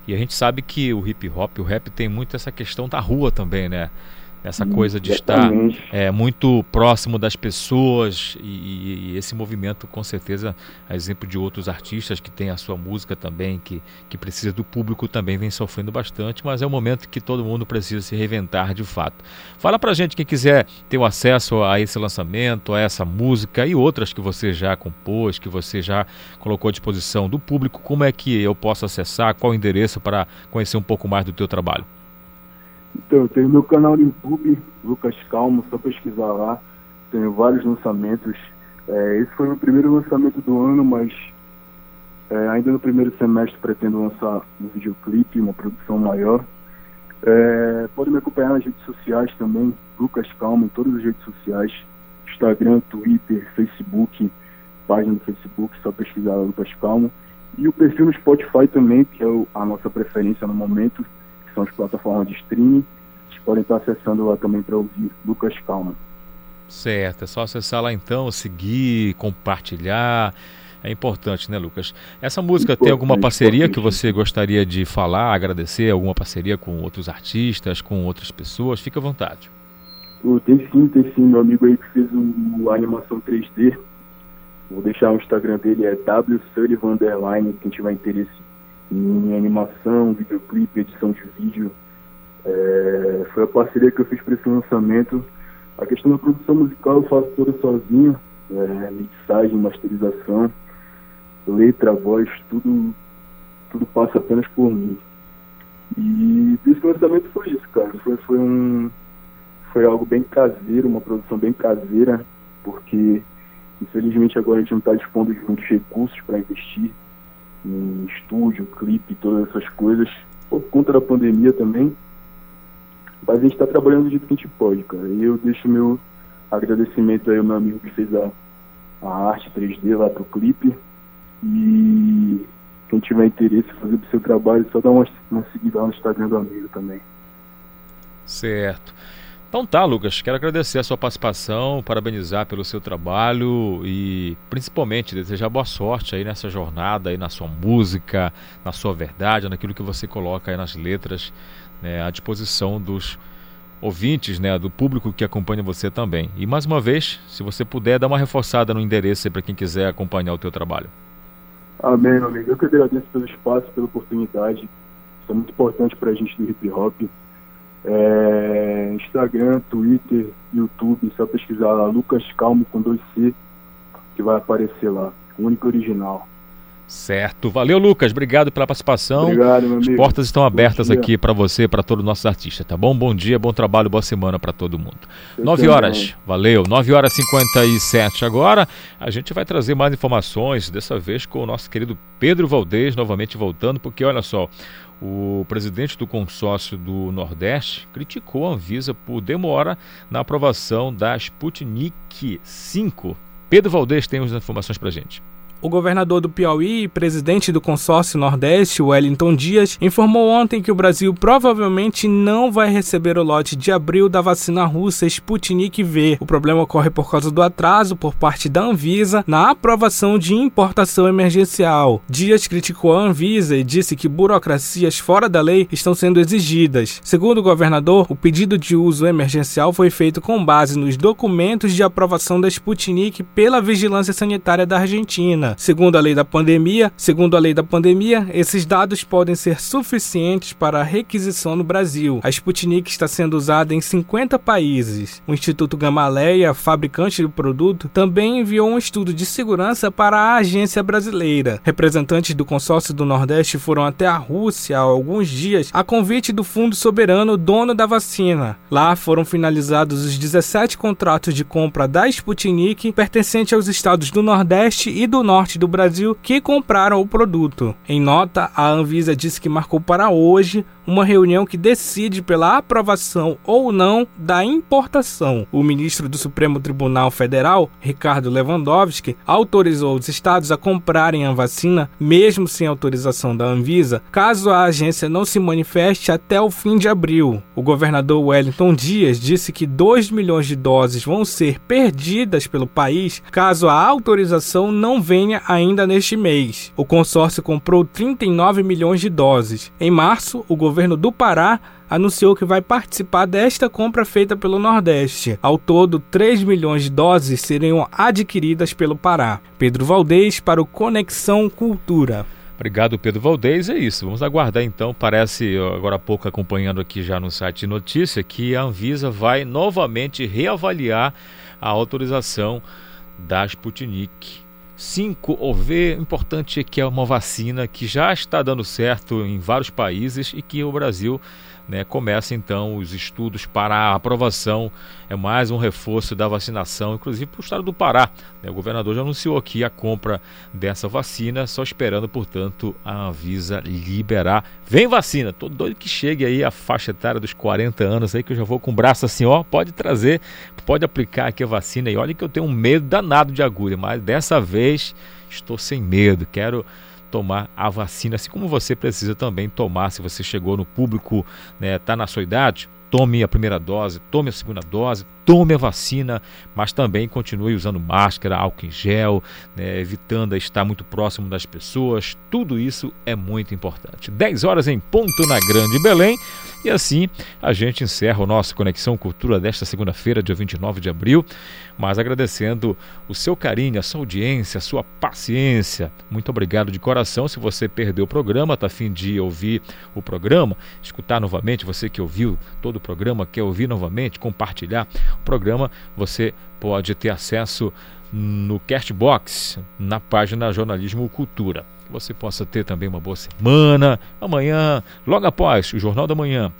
E a gente sabe que o hip hop, o rap tem muito essa questão da rua também, né? Essa coisa de Exatamente. estar é, muito próximo das pessoas e, e, esse movimento com certeza a exemplo de outros artistas que têm a sua música também que, que precisa do público também vem sofrendo bastante mas é um momento que todo mundo precisa se reinventar de fato. Fala pra gente quem quiser ter o acesso a esse lançamento a essa música e outras que você já compôs que você já colocou à disposição do público como é que eu posso acessar? Qual o endereço para conhecer um pouco mais do teu trabalho então, eu tenho meu canal no YouTube, Lucas Calmo, só pesquisar lá. Tenho vários lançamentos. É, esse foi o primeiro lançamento do ano, mas é, ainda no primeiro semestre pretendo lançar um videoclipe, uma produção maior. É, pode me acompanhar nas redes sociais também, Lucas Calmo, em todas as redes sociais. Instagram, Twitter, Facebook, página do Facebook, só pesquisar Lucas Calmo. E o perfil no Spotify também, que é a nossa preferência no momento que são as plataformas de streaming. Vocês podem estar acessando lá também para ouvir Lucas Calma. Certo, é só acessar lá então, seguir, compartilhar. É importante, né, Lucas? Essa música importante, tem alguma parceria que você gostaria de falar, agradecer? Alguma parceria com outros artistas, com outras pessoas? Fique à vontade. Tem sim, tem sim. Meu amigo aí que fez a animação 3D. Vou deixar o Instagram dele, é wsullivan, quem tiver interesse em animação, videoclipe, edição de vídeo. É, foi a parceria que eu fiz para esse lançamento. A questão da produção musical eu faço toda sozinho, é, mixagem, masterização, letra, voz, tudo, tudo passa apenas por mim. E esse lançamento foi isso, cara. Foi, foi um foi algo bem caseiro, uma produção bem caseira, porque infelizmente agora a gente não está dispondo de muitos recursos para investir em estúdio, clipe, todas essas coisas, por conta da pandemia também. Mas a gente está trabalhando do jeito que a gente pode, cara. E eu deixo meu agradecimento aí ao meu amigo que fez a, a arte 3D lá pro clipe. E quem tiver interesse em fazer o seu trabalho, só dá uma, uma seguida lá no Instagram do amigo também. Certo. Então tá, Lucas, quero agradecer a sua participação, parabenizar pelo seu trabalho e principalmente desejar boa sorte aí nessa jornada aí na sua música, na sua verdade, naquilo que você coloca aí nas letras, né, à disposição dos ouvintes, né, do público que acompanha você também. E mais uma vez, se você puder dar uma reforçada no endereço para quem quiser acompanhar o teu trabalho. Amém, meu amigo. Eu que agradeço pelo espaço, pela oportunidade. Isso é muito importante para a gente do hip hop. É, Instagram, Twitter, YouTube, só pesquisar lá Lucas Calmo com dois C que vai aparecer lá. Único original. Certo. Valeu, Lucas. Obrigado pela participação. Obrigado, meu amigo. As portas estão abertas aqui para você, para todos os nossos artistas, tá bom? Bom dia, bom trabalho, boa semana para todo mundo. Eu 9 horas. Também. Valeu. 9 horas e 57 agora. A gente vai trazer mais informações, dessa vez com o nosso querido Pedro Valdez, novamente voltando, porque olha só, o presidente do consórcio do Nordeste criticou a Anvisa por demora na aprovação da Sputnik 5. Pedro Valdez tem as informações para gente. O governador do Piauí e presidente do consórcio Nordeste, Wellington Dias, informou ontem que o Brasil provavelmente não vai receber o lote de abril da vacina russa Sputnik V. O problema ocorre por causa do atraso por parte da Anvisa na aprovação de importação emergencial. Dias criticou a Anvisa e disse que burocracias fora da lei estão sendo exigidas. Segundo o governador, o pedido de uso emergencial foi feito com base nos documentos de aprovação da Sputnik pela Vigilância Sanitária da Argentina. Segundo a lei da pandemia, segundo a lei da pandemia, esses dados podem ser suficientes para a requisição no Brasil. A Sputnik está sendo usada em 50 países. O Instituto Gamaleia, fabricante do produto, também enviou um estudo de segurança para a agência brasileira. Representantes do consórcio do Nordeste foram até a Rússia há alguns dias a convite do Fundo Soberano, dono da vacina. Lá foram finalizados os 17 contratos de compra da Sputnik pertencentes aos estados do Nordeste e do Norte norte do Brasil que compraram o produto. Em nota, a Anvisa disse que marcou para hoje uma reunião que decide pela aprovação ou não da importação. O ministro do Supremo Tribunal Federal, Ricardo Lewandowski, autorizou os estados a comprarem a vacina, mesmo sem autorização da Anvisa, caso a agência não se manifeste até o fim de abril. O governador Wellington Dias disse que 2 milhões de doses vão ser perdidas pelo país caso a autorização não venha ainda neste mês. O consórcio comprou 39 milhões de doses. Em março, o governo governo do Pará anunciou que vai participar desta compra feita pelo Nordeste. Ao todo, 3 milhões de doses seriam adquiridas pelo Pará. Pedro Valdez para o Conexão Cultura. Obrigado, Pedro Valdez. É isso. Vamos aguardar então. Parece, agora há pouco, acompanhando aqui já no site de notícia, que a Anvisa vai novamente reavaliar a autorização da Sputnik 5 OV. Importante é que é uma vacina que já está dando certo em vários países e que o Brasil né, começa então os estudos para a aprovação. É mais um reforço da vacinação, inclusive para o estado do Pará. Né, o governador já anunciou aqui a compra dessa vacina, só esperando, portanto, a Anvisa liberar. Vem vacina! Tô doido que chegue aí a faixa etária dos 40 anos aí, que eu já vou com o braço assim, ó, pode trazer, pode aplicar aqui a vacina. E olha que eu tenho um medo danado de agulha, mas dessa vez estou sem medo. Quero tomar a vacina, assim como você precisa também tomar se você chegou no público, está né, tá na sua idade, tome a primeira dose, tome a segunda dose, tome a vacina, mas também continue usando máscara, álcool em gel, né, evitando estar muito próximo das pessoas. Tudo isso é muito importante. 10 horas em ponto na Grande Belém. E assim a gente encerra o nosso Conexão Cultura desta segunda-feira, dia 29 de abril. Mas agradecendo o seu carinho, a sua audiência, a sua paciência. Muito obrigado de coração. Se você perdeu o programa, está afim de ouvir o programa, escutar novamente, você que ouviu todo o programa, quer ouvir novamente, compartilhar o programa, você pode ter acesso no Castbox, na página Jornalismo Cultura. Que você possa ter também uma boa semana. Amanhã, logo após o Jornal da Manhã,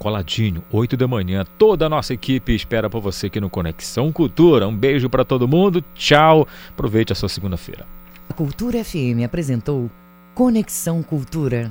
coladinho, 8 da manhã. Toda a nossa equipe espera por você aqui no Conexão Cultura. Um beijo para todo mundo. Tchau. Aproveite a sua segunda-feira. A Cultura FM apresentou Conexão Cultura.